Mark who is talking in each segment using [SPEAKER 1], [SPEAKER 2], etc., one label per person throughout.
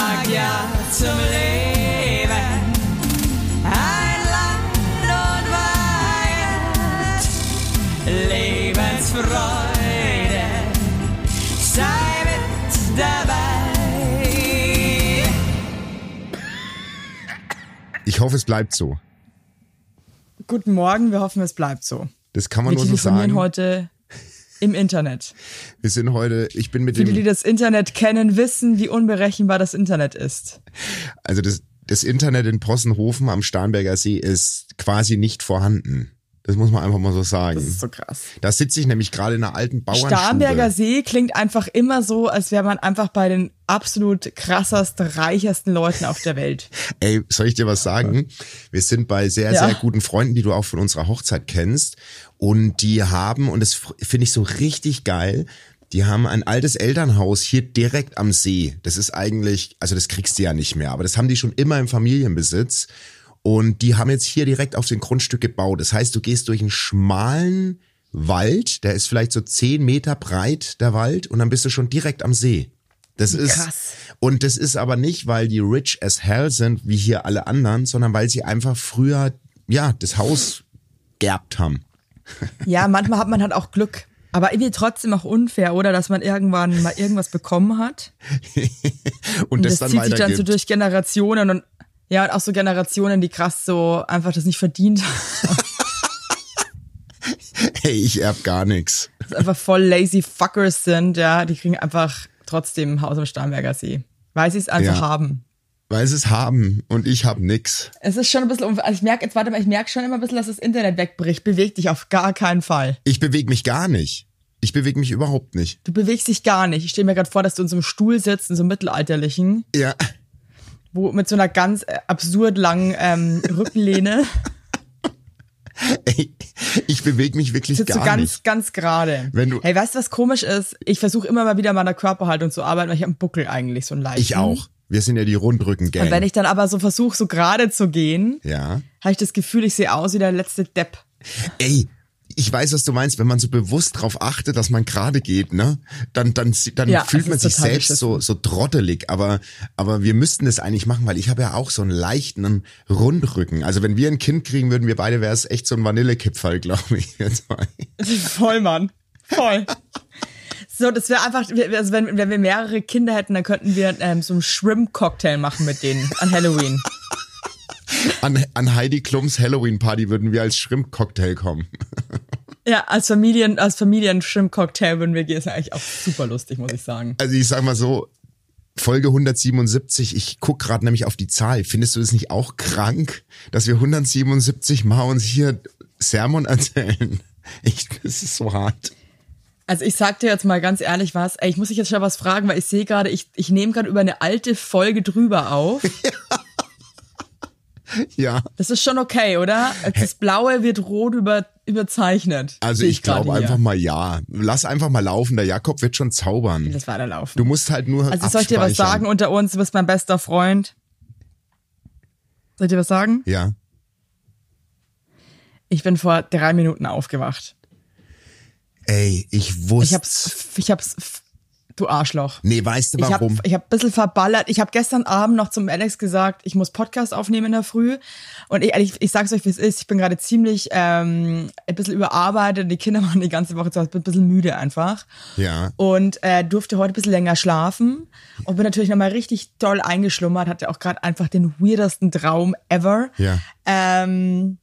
[SPEAKER 1] sag ja zum Leben. Ein Land und Weihend, Lebensfreude, sei mit dabei.
[SPEAKER 2] Ich hoffe, es bleibt so.
[SPEAKER 3] Guten Morgen, wir hoffen, es bleibt so.
[SPEAKER 2] Das kann man
[SPEAKER 3] Wir
[SPEAKER 2] nur so sagen.
[SPEAKER 3] heute im Internet.
[SPEAKER 2] Wir sind heute, ich bin mit
[SPEAKER 3] Viele, die
[SPEAKER 2] dem,
[SPEAKER 3] das Internet kennen, wissen, wie unberechenbar das Internet ist.
[SPEAKER 2] also das, das Internet in Possenhofen am Starnberger See ist quasi nicht vorhanden. Das muss man einfach mal so sagen.
[SPEAKER 3] Das ist so krass.
[SPEAKER 2] Da sitze ich nämlich gerade in einer alten Bauernschule.
[SPEAKER 3] Starnberger See klingt einfach immer so, als wäre man einfach bei den absolut krassest, reichersten Leuten auf der Welt.
[SPEAKER 2] Ey, soll ich dir was sagen? Wir sind bei sehr,
[SPEAKER 3] Ja.
[SPEAKER 2] sehr guten Freunden, die du auch von unserer Hochzeit kennst. Und die haben, und das finde ich so richtig geil, die haben ein altes Elternhaus hier direkt am See. Das ist eigentlich, also das kriegst du ja nicht mehr, aber das haben die schon immer im Familienbesitz. Und die haben jetzt hier direkt auf dem Grundstück gebaut. Das heißt, du gehst durch einen schmalen Wald, der ist vielleicht so zehn Meter breit, der Wald, und dann bist du schon direkt am See. Das ist,
[SPEAKER 3] Krass.
[SPEAKER 2] und das ist aber nicht, weil die rich as hell sind, wie hier alle anderen, sondern weil sie einfach früher, ja, das Haus geerbt haben.
[SPEAKER 3] Ja, manchmal hat man halt auch Glück. Aber irgendwie trotzdem auch unfair, oder? Dass man irgendwann mal irgendwas bekommen hat.
[SPEAKER 2] Und,
[SPEAKER 3] Und
[SPEAKER 2] das,
[SPEAKER 3] das,
[SPEAKER 2] dann
[SPEAKER 3] zieht sich dann so durch Generationen und ja, und auch so Generationen, die krass so einfach das nicht verdient haben.
[SPEAKER 2] hey, ich erb gar nichts.
[SPEAKER 3] Das einfach voll lazy fuckers sind, ja. Die kriegen einfach trotzdem ein Haus am Starnberger See. Weil sie es einfach
[SPEAKER 2] Ja.
[SPEAKER 3] haben.
[SPEAKER 2] Weil sie es haben und ich hab nix.
[SPEAKER 3] Es ist schon ein bisschen, also ich merke, jetzt warte mal, ich merke schon immer ein bisschen, dass das Internet wegbricht. Beweg dich auf gar keinen Fall.
[SPEAKER 2] Ich bewege mich gar nicht. Ich bewege mich überhaupt nicht.
[SPEAKER 3] Du bewegst dich gar nicht. Ich stelle mir gerade vor, dass du in so einem Stuhl sitzt, in so einem mittelalterlichen,
[SPEAKER 2] Ja.
[SPEAKER 3] Wo mit so einer ganz äh, absurd langen ähm, Rückenlehne
[SPEAKER 2] Ey, ich bewege mich wirklich
[SPEAKER 3] sitzt
[SPEAKER 2] gar
[SPEAKER 3] ganz,
[SPEAKER 2] nicht.
[SPEAKER 3] ganz gerade.
[SPEAKER 2] Wenn du-
[SPEAKER 3] hey, weißt du, was komisch ist? Ich versuche immer mal wieder an meiner Körperhaltung zu arbeiten, weil ich habe einen Buckel eigentlich, so einen leichten.
[SPEAKER 2] Ich auch. Wir sind ja die Rundrücken-Gang.
[SPEAKER 3] Und wenn ich dann aber so versuche, so gerade zu gehen,
[SPEAKER 2] ja.
[SPEAKER 3] habe ich das Gefühl, ich sehe aus wie der letzte Depp.
[SPEAKER 2] Ey, ich weiß, was du meinst, wenn man so bewusst drauf achtet, dass man gerade geht, ne? Dann, dann, dann
[SPEAKER 3] Ja,
[SPEAKER 2] fühlt man sich selbst so, so trottelig. Aber, aber wir müssten das eigentlich machen, weil ich habe ja auch so einen leichten Rundrücken. Also wenn wir ein Kind kriegen würden, wir beide, wäre es echt so ein Vanillekipferl, glaube ich.
[SPEAKER 3] Voll, Mann. Voll. So, das wäre einfach, also wenn, wenn wir mehrere Kinder hätten, dann könnten wir ähm, so einen Shrimp-Cocktail machen mit denen an Halloween.
[SPEAKER 2] An, an Heidi Klums Halloween-Party würden wir als Shrimp-Cocktail kommen.
[SPEAKER 3] Ja, als Familien, als Familien-Shrimp-Cocktail würden wir gehen. ist ja eigentlich auch super lustig, muss ich sagen.
[SPEAKER 2] Also ich sag mal so, Folge 177, ich guck gerade nämlich auf die Zahl. Findest du das nicht auch krank, dass wir 177 Mal uns hier Sermon erzählen? Ich, das ist so hart.
[SPEAKER 3] Also ich sag dir jetzt mal ganz ehrlich was, ey, ich muss dich jetzt schon was fragen, weil ich sehe gerade, ich, ich nehme gerade über eine alte Folge drüber auf.
[SPEAKER 2] Ja.
[SPEAKER 3] Das ist schon okay, oder? Das Blaue wird rot über, überzeichnet.
[SPEAKER 2] Also
[SPEAKER 3] Sehe
[SPEAKER 2] ich glaube einfach mal ja. Lass einfach mal laufen, der Jakob wird schon zaubern.
[SPEAKER 3] Das weiterlaufen.
[SPEAKER 2] Du musst halt nur
[SPEAKER 3] Also soll ich dir was sagen unter uns? Du bist mein bester Freund. Soll ich dir was sagen?
[SPEAKER 2] Ja.
[SPEAKER 3] Ich bin vor drei Minuten aufgewacht.
[SPEAKER 2] Ey, ich
[SPEAKER 3] Ich
[SPEAKER 2] wusste.
[SPEAKER 3] hab's, ich hab's, du Arschloch.
[SPEAKER 2] Nee, weißt du warum?
[SPEAKER 3] ich hab ein bisschen verballert. Ich habe gestern Abend noch zum Alex gesagt, ich muss Podcast aufnehmen in der Früh. Und ich, ich, ich sag's euch, wie es ist. Ich bin gerade ziemlich ähm, ein bisschen überarbeitet. Die Kinder waren die ganze Woche zu Hause. Bin ein bisschen müde einfach.
[SPEAKER 2] ja.
[SPEAKER 3] Und äh, durfte heute ein bisschen länger schlafen. Und bin natürlich nochmal richtig doll eingeschlummert. Hatte auch gerade einfach den weirdesten Traum ever.
[SPEAKER 2] Ja.
[SPEAKER 3] Ähm,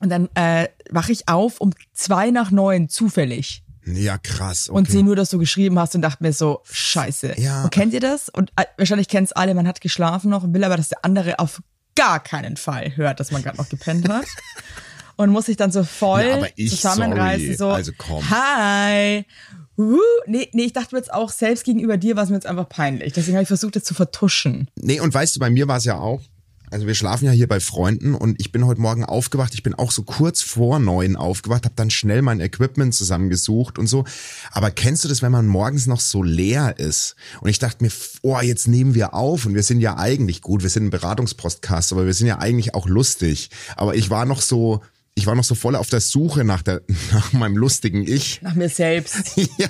[SPEAKER 3] und dann äh, wache ich auf um zwei nach neun zufällig
[SPEAKER 2] Ja, krass. Okay.
[SPEAKER 3] und sehe nur, dass du geschrieben hast und dachte mir so, scheiße.
[SPEAKER 2] Ja.
[SPEAKER 3] Und kennt ihr das? Und äh, wahrscheinlich kennt's alle, man hat geschlafen noch und will aber, dass der andere auf gar keinen Fall hört, dass man gerade noch gepennt hat. Und muss sich dann so voll
[SPEAKER 2] Ja, aber ich,
[SPEAKER 3] zusammenreißen,
[SPEAKER 2] sorry.
[SPEAKER 3] so,
[SPEAKER 2] Also komm.
[SPEAKER 3] hi. Uh, nee, nee, ich dachte mir jetzt auch, selbst gegenüber dir war es mir jetzt einfach peinlich. Deswegen habe ich versucht, das zu vertuschen.
[SPEAKER 2] Nee, und weißt du, bei mir war es ja auch. Also wir schlafen ja hier bei Freunden und ich bin heute Morgen aufgewacht. Ich bin auch so kurz vor neun aufgewacht, habe dann schnell mein Equipment zusammengesucht und so. Aber kennst du das, wenn man morgens noch so leer ist? Und ich dachte mir, oh, jetzt nehmen wir auf und wir sind ja eigentlich gut, wir sind ein Beratungspodcast, aber wir sind ja eigentlich auch lustig. Aber ich war noch so, ich war noch so voll auf der Suche nach der, nach meinem lustigen Ich.
[SPEAKER 3] Nach mir selbst.
[SPEAKER 2] ja,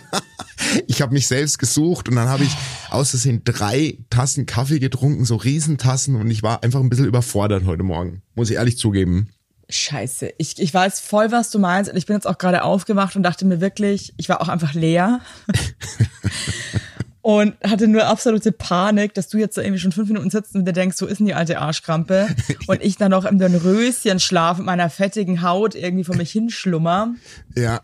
[SPEAKER 2] Ich habe mich selbst gesucht und dann habe ich aus Versehen drei Tassen Kaffee getrunken, so Riesentassen und ich war einfach ein bisschen überfordert heute Morgen, muss ich ehrlich zugeben.
[SPEAKER 3] Scheiße, ich, ich weiß voll, was du meinst. Und ich bin jetzt auch gerade aufgewacht und dachte mir wirklich, ich war auch einfach leer. und hatte nur absolute Panik, dass du jetzt da irgendwie schon fünf Minuten sitzt und dir denkst, so ist denn die alte Arschkrampe? Und ich dann noch im Röschen schlaf mit meiner fettigen Haut irgendwie vor mich hinschlummer.
[SPEAKER 2] Ja.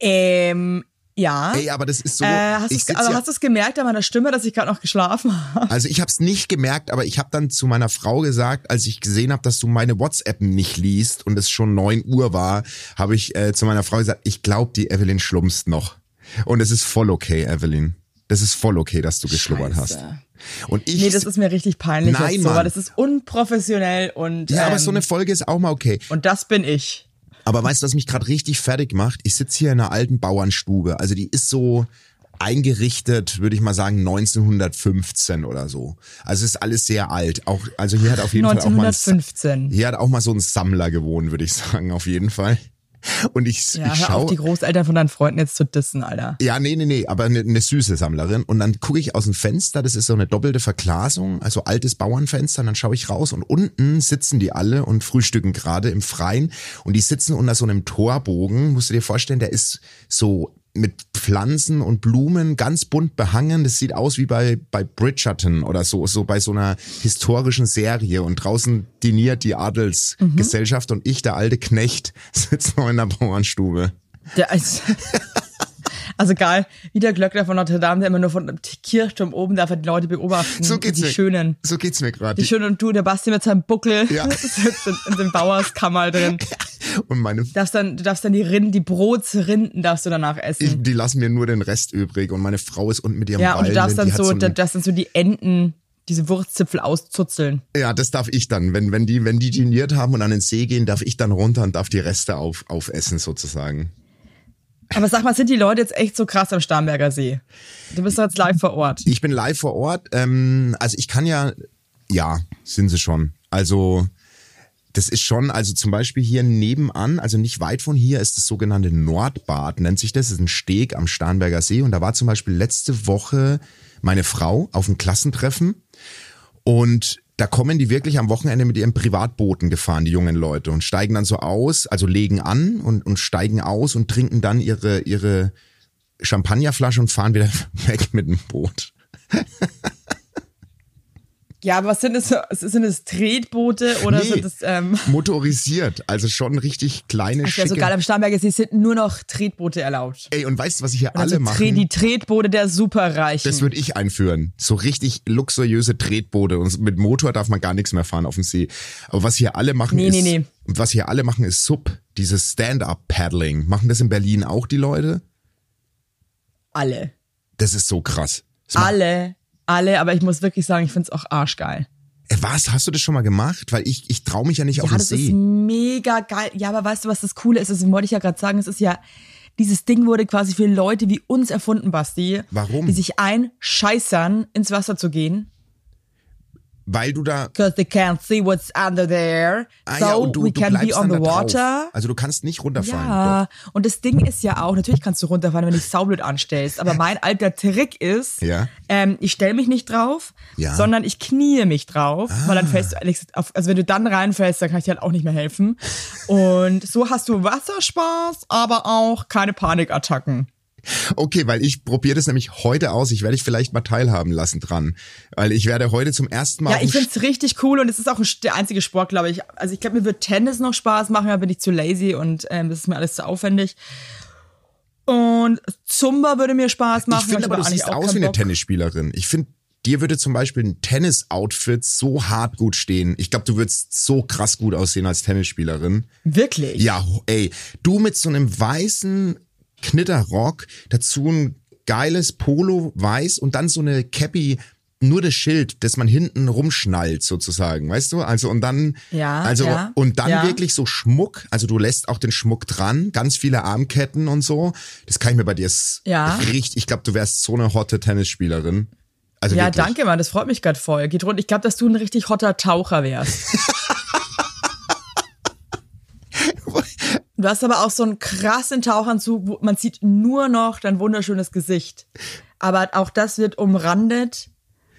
[SPEAKER 3] Ähm, ja.
[SPEAKER 2] Ey, aber das ist so.
[SPEAKER 3] äh, hast du's-
[SPEAKER 2] sitz
[SPEAKER 3] also
[SPEAKER 2] ja,
[SPEAKER 3] hast du es gemerkt an meiner Stimme, dass ich gerade noch geschlafen habe?
[SPEAKER 2] also ich habe es nicht gemerkt, aber ich habe dann zu meiner Frau gesagt, als ich gesehen habe, dass du meine WhatsApp nicht liest und es schon neun Uhr war, habe ich äh, zu meiner Frau gesagt, ich glaube, die Evelyn schlummst noch. Und es ist voll okay, Evelyn. Das ist voll okay, dass du geschlummert hast. Und ich
[SPEAKER 3] Nee, das ist mir richtig peinlich
[SPEAKER 2] Nein,
[SPEAKER 3] jetzt so,
[SPEAKER 2] Mann.
[SPEAKER 3] das ist unprofessionell und
[SPEAKER 2] ja, aber
[SPEAKER 3] ähm,
[SPEAKER 2] so eine Folge ist auch mal okay.
[SPEAKER 3] und das bin ich.
[SPEAKER 2] Aber weißt du, was mich gerade richtig fertig macht? Ich sitze hier in einer alten Bauernstube. Also die ist so eingerichtet, würde ich mal sagen, 1915 oder so. Also es ist alles sehr alt. Auch, also hier hat auf jeden Fall auch mal ein,
[SPEAKER 3] 1915.
[SPEAKER 2] hier hat auch mal so ein Sammler gewohnt, würde ich sagen, auf jeden Fall. Und ich,
[SPEAKER 3] Ja,
[SPEAKER 2] ich schaue.
[SPEAKER 3] die Großeltern von deinen Freunden jetzt zu dissen, Alter.
[SPEAKER 2] Ja, nee, nee, nee, aber eine, eine süße Sammlerin. Und dann gucke ich aus dem Fenster, das ist so eine doppelte Verglasung, also altes Bauernfenster, und dann schaue ich raus und unten sitzen die alle und frühstücken gerade im Freien. Und die sitzen unter so einem Torbogen, musst du dir vorstellen, der ist so mit Pflanzen und Blumen ganz bunt behangen. Das sieht aus wie bei, bei Bridgerton oder so, so bei so einer historischen Serie. Und draußen diniert die Adelsgesellschaft und ich, der alte Knecht, sitze noch in der Bauernstube.
[SPEAKER 3] Der ist, also geil, wie der Glöckner von Notre Dame, der immer nur von dem Kirchturm oben darf er die Leute beobachten.
[SPEAKER 2] So geht's
[SPEAKER 3] die
[SPEAKER 2] mir.
[SPEAKER 3] Schönen.
[SPEAKER 2] So geht's mir gerade.
[SPEAKER 3] Die Schönen und du, der Basti mit seinem Buckel
[SPEAKER 2] Ja.
[SPEAKER 3] sitzt in, in dem Bauerskammer drin.
[SPEAKER 2] Und meine
[SPEAKER 3] Du darfst dann, du darfst dann die Rinden, die Brotsrinden darfst du danach essen.
[SPEAKER 2] Ich, die lassen mir nur den Rest übrig und meine Frau ist unten mit ihrem
[SPEAKER 3] ja, und du darfst dann so,
[SPEAKER 2] ein-
[SPEAKER 3] da darfst dann so die Enden, diese Wurstzipfel auszuzeln.
[SPEAKER 2] ja, das darf ich dann. Wenn, wenn die, wenn die geniert haben und an den See gehen, darf ich dann runter und darf die Reste auf, aufessen sozusagen.
[SPEAKER 3] Aber sag mal, sind die Leute jetzt echt so krass am Starnberger See? Du bist doch jetzt live vor Ort.
[SPEAKER 2] Ich bin live vor Ort. Ähm, also ich kann ja, ja, sind sie schon. Also das ist schon, also zum Beispiel hier nebenan, also nicht weit von hier, ist das sogenannte Nordbad, nennt sich das. Das ist ein Steg am Starnberger See. Und da war zum Beispiel letzte Woche meine Frau auf einem Klassentreffen. Und da kommen die wirklich am Wochenende mit ihren Privatbooten gefahren, die jungen Leute, und steigen dann so aus, also legen an und, und steigen aus und trinken dann ihre, ihre Champagnerflasche und fahren wieder weg mit dem Boot.
[SPEAKER 3] Ja, aber was sind das? Sind es Tretboote oder
[SPEAKER 2] Nee.
[SPEAKER 3] sind es ähm,
[SPEAKER 2] Motorisiert, also schon richtig kleine,
[SPEAKER 3] Ach, ja,
[SPEAKER 2] schicke.
[SPEAKER 3] so geil am Starnberger See sind nur noch Tretboote erlaubt.
[SPEAKER 2] Ey, und weißt du, was hier
[SPEAKER 3] Also
[SPEAKER 2] alle
[SPEAKER 3] Tre
[SPEAKER 2] machen?
[SPEAKER 3] die Tretboote der Superreichen.
[SPEAKER 2] Das würde ich einführen. So richtig luxuriöse Tretboote. Und mit Motor darf man gar nichts mehr fahren auf dem See. Aber was hier alle machen
[SPEAKER 3] Nee,
[SPEAKER 2] ist,
[SPEAKER 3] nee, nee.
[SPEAKER 2] was hier alle machen ist Sub, dieses Stand-up-Paddling. Machen das in Berlin auch die Leute?
[SPEAKER 3] alle.
[SPEAKER 2] Das ist so krass. Das
[SPEAKER 3] Alle. Alle, aber ich muss wirklich sagen, ich find's auch arschgeil.
[SPEAKER 2] Äh, Was? Hast du das schon mal gemacht? Weil ich, ich traue mich ja nicht auf
[SPEAKER 3] Ja,
[SPEAKER 2] den
[SPEAKER 3] das ist
[SPEAKER 2] See.
[SPEAKER 3] mega geil. Ja, aber weißt du, was das Coole ist? Das wollte ich ja gerade sagen. Es ist ja, dieses Ding wurde quasi für Leute wie uns erfunden, Basti.
[SPEAKER 2] Warum?
[SPEAKER 3] Die sich einscheißern, ins Wasser zu gehen.
[SPEAKER 2] Weil du da.
[SPEAKER 3] Because they can't see what's under there.
[SPEAKER 2] Ah,
[SPEAKER 3] so
[SPEAKER 2] ja, und du,
[SPEAKER 3] we
[SPEAKER 2] du
[SPEAKER 3] can be on the water.
[SPEAKER 2] Also du kannst nicht runterfallen.
[SPEAKER 3] Ja, und das Ding ist ja auch, natürlich kannst du runterfallen, wenn du dich saublöd anstellst, aber mein alter Trick ist,
[SPEAKER 2] Ja.
[SPEAKER 3] ähm, ich stelle mich nicht drauf,
[SPEAKER 2] Ja. Ah.
[SPEAKER 3] sondern ich knie mich drauf, weil dann fällst du also wenn du dann reinfällst, dann kann ich dir halt auch nicht mehr helfen. Und so hast du Wasserspaß, aber auch keine Panikattacken.
[SPEAKER 2] Okay, weil ich probiere das nämlich heute aus. Ich werde dich vielleicht mal teilhaben lassen dran. Weil ich werde heute zum ersten Mal.
[SPEAKER 3] Ja, ich find's richtig cool und es ist auch der einzige Sport, glaube ich. Also ich glaube, mir wird Tennis noch Spaß machen, aber bin ich zu lazy und ähm, das ist mir alles zu aufwendig. Und Zumba würde mir Spaß machen.
[SPEAKER 2] Ich finde aber, du siehst aus wie eine
[SPEAKER 3] Bock.
[SPEAKER 2] Tennisspielerin. Ich finde, dir würde zum Beispiel ein Tennis-Outfit so hart gut stehen. Ich glaube, du würdest so krass gut aussehen als Tennisspielerin.
[SPEAKER 3] Wirklich?
[SPEAKER 2] Ja, ey, du mit so einem weißen Knitterrock, dazu ein geiles Polo weiß und dann so eine Cappy, nur das Schild, das man hinten rumschnallt sozusagen, weißt du? Also und dann,
[SPEAKER 3] Ja,
[SPEAKER 2] also
[SPEAKER 3] ja,
[SPEAKER 2] und dann
[SPEAKER 3] ja.
[SPEAKER 2] wirklich so Schmuck, also du lässt auch den Schmuck dran, ganz viele Armketten und so. Das kann ich mir bei dir
[SPEAKER 3] Ja.
[SPEAKER 2] richtig, ich glaube, du wärst so eine hotte Tennisspielerin. Also
[SPEAKER 3] Ja,
[SPEAKER 2] wirklich.
[SPEAKER 3] danke, Mann, das freut mich gerade voll. Geht rund. Ich glaube, dass du ein richtig hotter Taucher wärst. du hast aber auch so einen krassen Tauchanzug, wo man sieht nur noch dein wunderschönes Gesicht. Aber auch das wird umrandet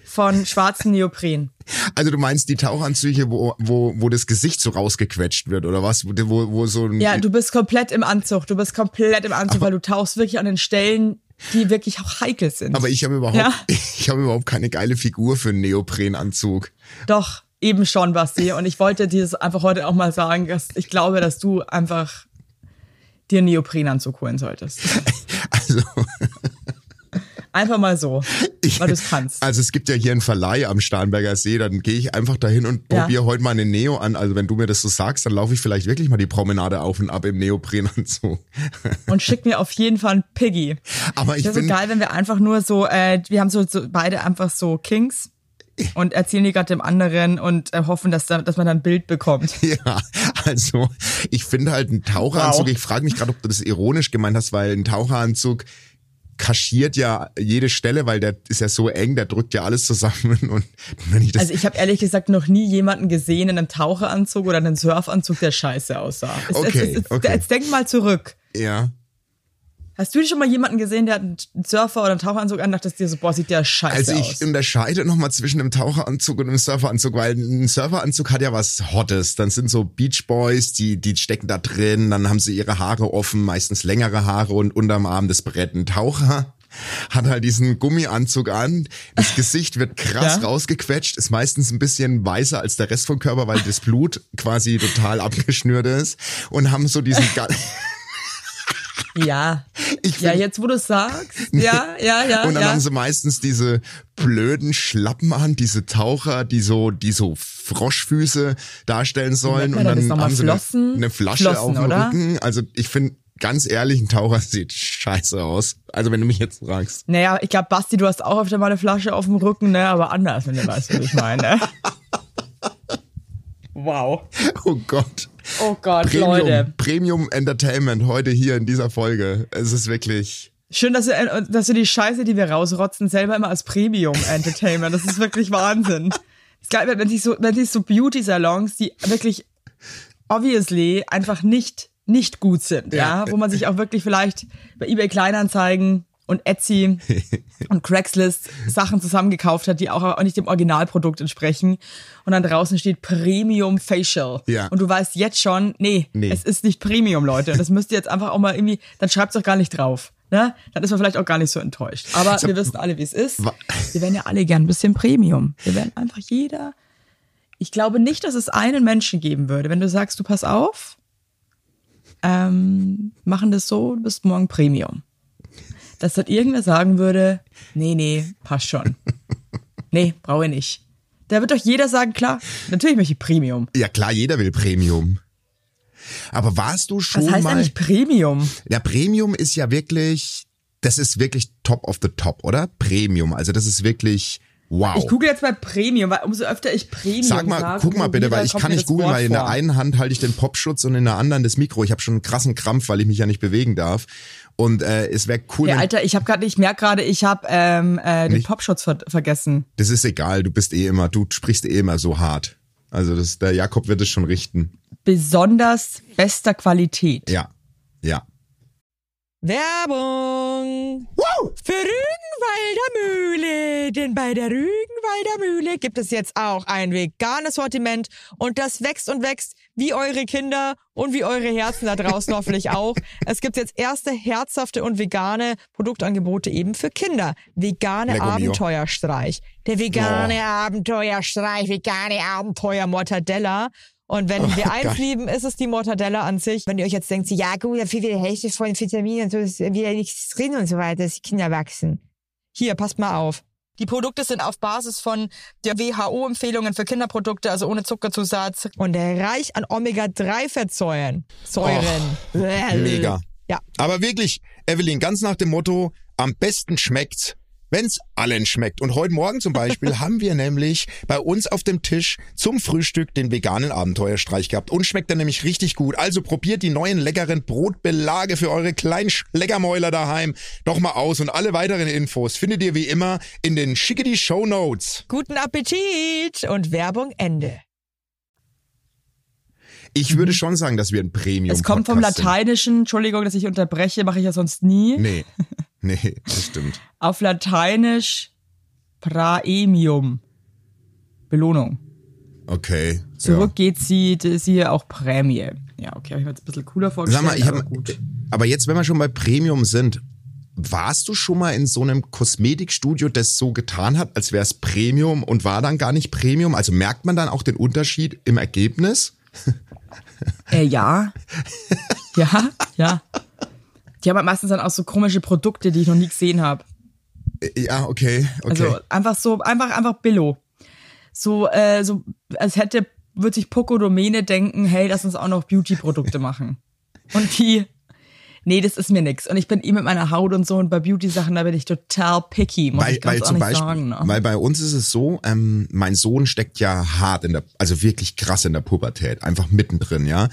[SPEAKER 3] von schwarzen Neopren.
[SPEAKER 2] Also du meinst die Tauchanzüge, wo, wo, wo das Gesicht so rausgequetscht wird oder was? Wo, wo, so ein,
[SPEAKER 3] Ja, du bist komplett im Anzug. Du bist komplett im Anzug, weil du tauchst wirklich an den Stellen, die wirklich auch heikel sind.
[SPEAKER 2] aber ich habe überhaupt,
[SPEAKER 3] Ja.
[SPEAKER 2] ich habe überhaupt keine geile Figur für einen Neoprenanzug.
[SPEAKER 3] Doch, eben schon, Basti. Und ich wollte dir das einfach heute auch mal sagen, dass ich glaube, dass du einfach dir einen Neoprenanzug holen solltest.
[SPEAKER 2] Also,
[SPEAKER 3] Einfach mal so,
[SPEAKER 2] ich,
[SPEAKER 3] weil du es kannst.
[SPEAKER 2] also es gibt ja hier einen Verleih am Starnberger See, dann gehe ich einfach dahin und
[SPEAKER 3] Ja.
[SPEAKER 2] probiere heute mal einen Neo an. Also wenn du mir das so sagst, dann laufe ich vielleicht wirklich mal die Promenade auf und ab im Neoprenanzug.
[SPEAKER 3] Und schick mir auf jeden Fall einen Piggy.
[SPEAKER 2] Aber ich
[SPEAKER 3] wäre so
[SPEAKER 2] bin,
[SPEAKER 3] geil, wenn wir einfach nur so, äh, wir haben so, so beide einfach so Kings und erzählen die gerade dem anderen und äh, hoffen, dass, da, dass man dann ein Bild bekommt.
[SPEAKER 2] Ja, also ich finde halt einen Taucheranzug,
[SPEAKER 3] Wow.
[SPEAKER 2] ich frage mich gerade, ob du das ironisch gemeint hast, weil ein Taucheranzug kaschiert ja jede Stelle, weil der ist ja so eng, der drückt ja alles zusammen und wenn ich das
[SPEAKER 3] Also ich habe ehrlich gesagt noch nie jemanden gesehen in einem Taucheranzug oder einem Surfanzug, der scheiße aussah. Es- es-
[SPEAKER 2] Okay,
[SPEAKER 3] es- es-
[SPEAKER 2] okay.
[SPEAKER 3] Jetzt denk mal zurück.
[SPEAKER 2] ja
[SPEAKER 3] Hast du schon mal jemanden gesehen, der hat einen Surfer oder einen Taucheranzug an dachtest dir so, boah, sieht der scheiße
[SPEAKER 2] Also ich
[SPEAKER 3] aus.
[SPEAKER 2] unterscheide nochmal zwischen einem Taucheranzug und einem Surferanzug, weil ein Surferanzug hat ja was Hottes. Dann sind so Beach Boys, die, die stecken da drin, dann haben sie ihre Haare offen, meistens längere Haare und unterm Arm das Brett. Ein Taucher hat halt diesen Gummianzug an, das Gesicht wird krass
[SPEAKER 3] Ja.
[SPEAKER 2] rausgequetscht, ist meistens ein bisschen weißer als der Rest vom Körper, weil das Blut quasi total abgeschnürt ist und haben so diesen
[SPEAKER 3] Ja.
[SPEAKER 2] Ich
[SPEAKER 3] Ja, jetzt wo du sagst. Ja, ja, ja.
[SPEAKER 2] Und dann
[SPEAKER 3] ja.
[SPEAKER 2] haben sie meistens diese blöden Schlappen an, diese Taucher, die so, die so Froschfüße darstellen sollen. Und dann
[SPEAKER 3] nochmal?
[SPEAKER 2] haben sie eine,
[SPEAKER 3] Flossen?
[SPEAKER 2] eine Flasche
[SPEAKER 3] Flossen,
[SPEAKER 2] auf dem
[SPEAKER 3] oder?
[SPEAKER 2] Rücken. Also ich finde, ganz ehrlich, ein Taucher sieht scheiße aus. Also wenn du mich jetzt fragst.
[SPEAKER 3] Naja, ich glaube, Basti, du hast auch öfter mal eine Flasche auf dem Rücken, ne? Aber anders, wenn du weißt, was ich meine. wow.
[SPEAKER 2] Oh Gott.
[SPEAKER 3] Oh Gott,
[SPEAKER 2] Premium,
[SPEAKER 3] Leute.
[SPEAKER 2] Premium Entertainment heute hier in dieser Folge. Es ist wirklich.
[SPEAKER 3] Schön, dass du, äh, dass du die Scheiße, die wir rausrotzen, selber immer als Premium Entertainment. Das ist wirklich Wahnsinn. Es geil, wenn sich so, wenn sich so Beauty-Salons, die wirklich obviously einfach nicht, nicht gut sind, ja,
[SPEAKER 2] Ja.
[SPEAKER 3] wo man sich auch wirklich vielleicht bei eBay Kleinanzeigen und Etsy und Craigslist Sachen zusammengekauft hat, die auch, auch nicht dem Originalprodukt entsprechen. Und dann draußen steht Premium Facial.
[SPEAKER 2] Ja.
[SPEAKER 3] Und du weißt jetzt schon, nee,
[SPEAKER 2] Nee.
[SPEAKER 3] es ist nicht Premium, Leute. Das müsst ihr jetzt einfach auch mal irgendwie, dann schreibt's doch gar nicht drauf. Ne? Dann ist man vielleicht auch gar nicht so enttäuscht. Aber wir wissen alle, wie es ist. Wir wären ja alle gern ein bisschen Premium. Wir wären einfach jeder. Ich glaube nicht, dass es einen Menschen geben würde, wenn du sagst, du pass auf, ähm, machen das so, du bist morgen Premium. Dass dann irgendwer sagen würde, nee, nee, passt schon. Nee, brauche ich nicht. Da wird doch jeder sagen, klar, natürlich möchte ich Premium.
[SPEAKER 2] Ja klar, jeder will Premium. Aber warst du schon
[SPEAKER 3] Was heißt
[SPEAKER 2] mal?
[SPEAKER 3] eigentlich Premium?
[SPEAKER 2] Ja, Premium ist ja wirklich, das ist wirklich top of the top, oder? Premium. Also das ist wirklich wow.
[SPEAKER 3] Ich google jetzt mal Premium, weil umso öfter ich Premium
[SPEAKER 2] Sag mal,
[SPEAKER 3] sage,
[SPEAKER 2] guck mal bitte, weil ich kann nicht googeln, weil in der einen Hand halte ich den Popschutz und in der anderen das Mikro. Ich habe schon einen krassen Krampf, weil ich mich ja nicht bewegen darf. Und äh, es wäre cool,
[SPEAKER 3] Ja,
[SPEAKER 2] wenn,
[SPEAKER 3] Alter, ich habe gerade, ich merke gerade, ich habe ähm, äh, den? Popschutz ver vergessen.
[SPEAKER 2] das ist egal, du bist eh immer, du sprichst eh immer so hart. Also das, der Jakob wird es schon richten.
[SPEAKER 3] Besonders bester Qualität.
[SPEAKER 2] Ja, ja.
[SPEAKER 3] Werbung für Rügenwalder Mühle, denn bei der Rügenwalder Mühle gibt es jetzt auch ein veganes Sortiment und das wächst und wächst wie eure Kinder und wie eure Herzen da draußen hoffentlich auch. Es gibt jetzt erste herzhafte und vegane Produktangebote eben für Kinder. Vegane
[SPEAKER 2] mio.
[SPEAKER 3] Abenteuerstreich. Der vegane Abenteuerstreich, vegane Abenteuer Mortadella. Und wenn wir eins
[SPEAKER 2] geil.
[SPEAKER 3] lieben, ist es die Mortadella an sich. Wenn ihr euch jetzt denkt, ja gut, da fehlt die Hälfte von Vitaminen und so ist wieder nichts drin und so weiter, dass die Kinder wachsen. Hier, passt mal auf. Die Produkte sind auf Basis von der WHO-Empfehlungen für Kinderprodukte, also ohne Zuckerzusatz und reich an Omega-3-Fettsäuren. Säuren.
[SPEAKER 2] Mega.
[SPEAKER 3] Ja.
[SPEAKER 2] Aber wirklich, Evelyn, ganz nach dem Motto, am besten schmeckt's, wenn's allen schmeckt. Und heute Morgen zum Beispiel haben wir nämlich bei uns auf dem Tisch zum Frühstück den veganen Abenteuerstreich gehabt. Und schmeckt dann nämlich richtig gut. Also probiert die neuen leckeren Brotbelage für eure kleinen Schleckermäuler daheim doch mal aus. Und alle weiteren Infos findet ihr wie immer in den Schickety Show Notes.
[SPEAKER 3] Guten Appetit und Werbung Ende.
[SPEAKER 2] Ich würde schon sagen, dass wir ein Premium
[SPEAKER 3] Es kommt vom
[SPEAKER 2] Podcast sind.
[SPEAKER 3] Lateinischen, Entschuldigung, dass ich unterbreche, mache ich ja sonst nie.
[SPEAKER 2] Nee, nee, das stimmt.
[SPEAKER 3] Auf Lateinisch Praemium. Belohnung.
[SPEAKER 2] Okay.
[SPEAKER 3] Zurück geht sie, hier auch Prämie. Ja, okay, habe ich mir jetzt ein bisschen cooler
[SPEAKER 2] Ja.
[SPEAKER 3] vorgestellt.
[SPEAKER 2] Sag mal, ich
[SPEAKER 3] aber
[SPEAKER 2] hab,
[SPEAKER 3] gut.
[SPEAKER 2] aber jetzt, wenn wir schon bei Premium sind, warst du schon mal in so einem Kosmetikstudio, das so getan hat, als wäre es Premium und war dann gar nicht Premium? Also merkt man dann auch den Unterschied im Ergebnis?
[SPEAKER 3] Äh, ja. ja, ja. Die haben halt meistens dann auch so komische Produkte, die ich noch nie gesehen habe.
[SPEAKER 2] Äh, Ja, okay, okay.
[SPEAKER 3] Also einfach so, einfach, einfach Billo. So, äh, so, als hätte, würde sich Poco Domäne denken, hey, lass uns auch noch Beauty-Produkte machen. Und die, nee, das ist mir nix. Und ich bin eh mit meiner Haut und so und bei Beauty-Sachen, da bin ich total picky, muss
[SPEAKER 2] weil,
[SPEAKER 3] ich ganz
[SPEAKER 2] weil zum
[SPEAKER 3] ehrlich
[SPEAKER 2] Beispiel,
[SPEAKER 3] sagen. Ne?
[SPEAKER 2] weil bei uns ist es so, ähm, mein Sohn steckt ja hart in der, also wirklich krass in der Pubertät, einfach mittendrin, ja.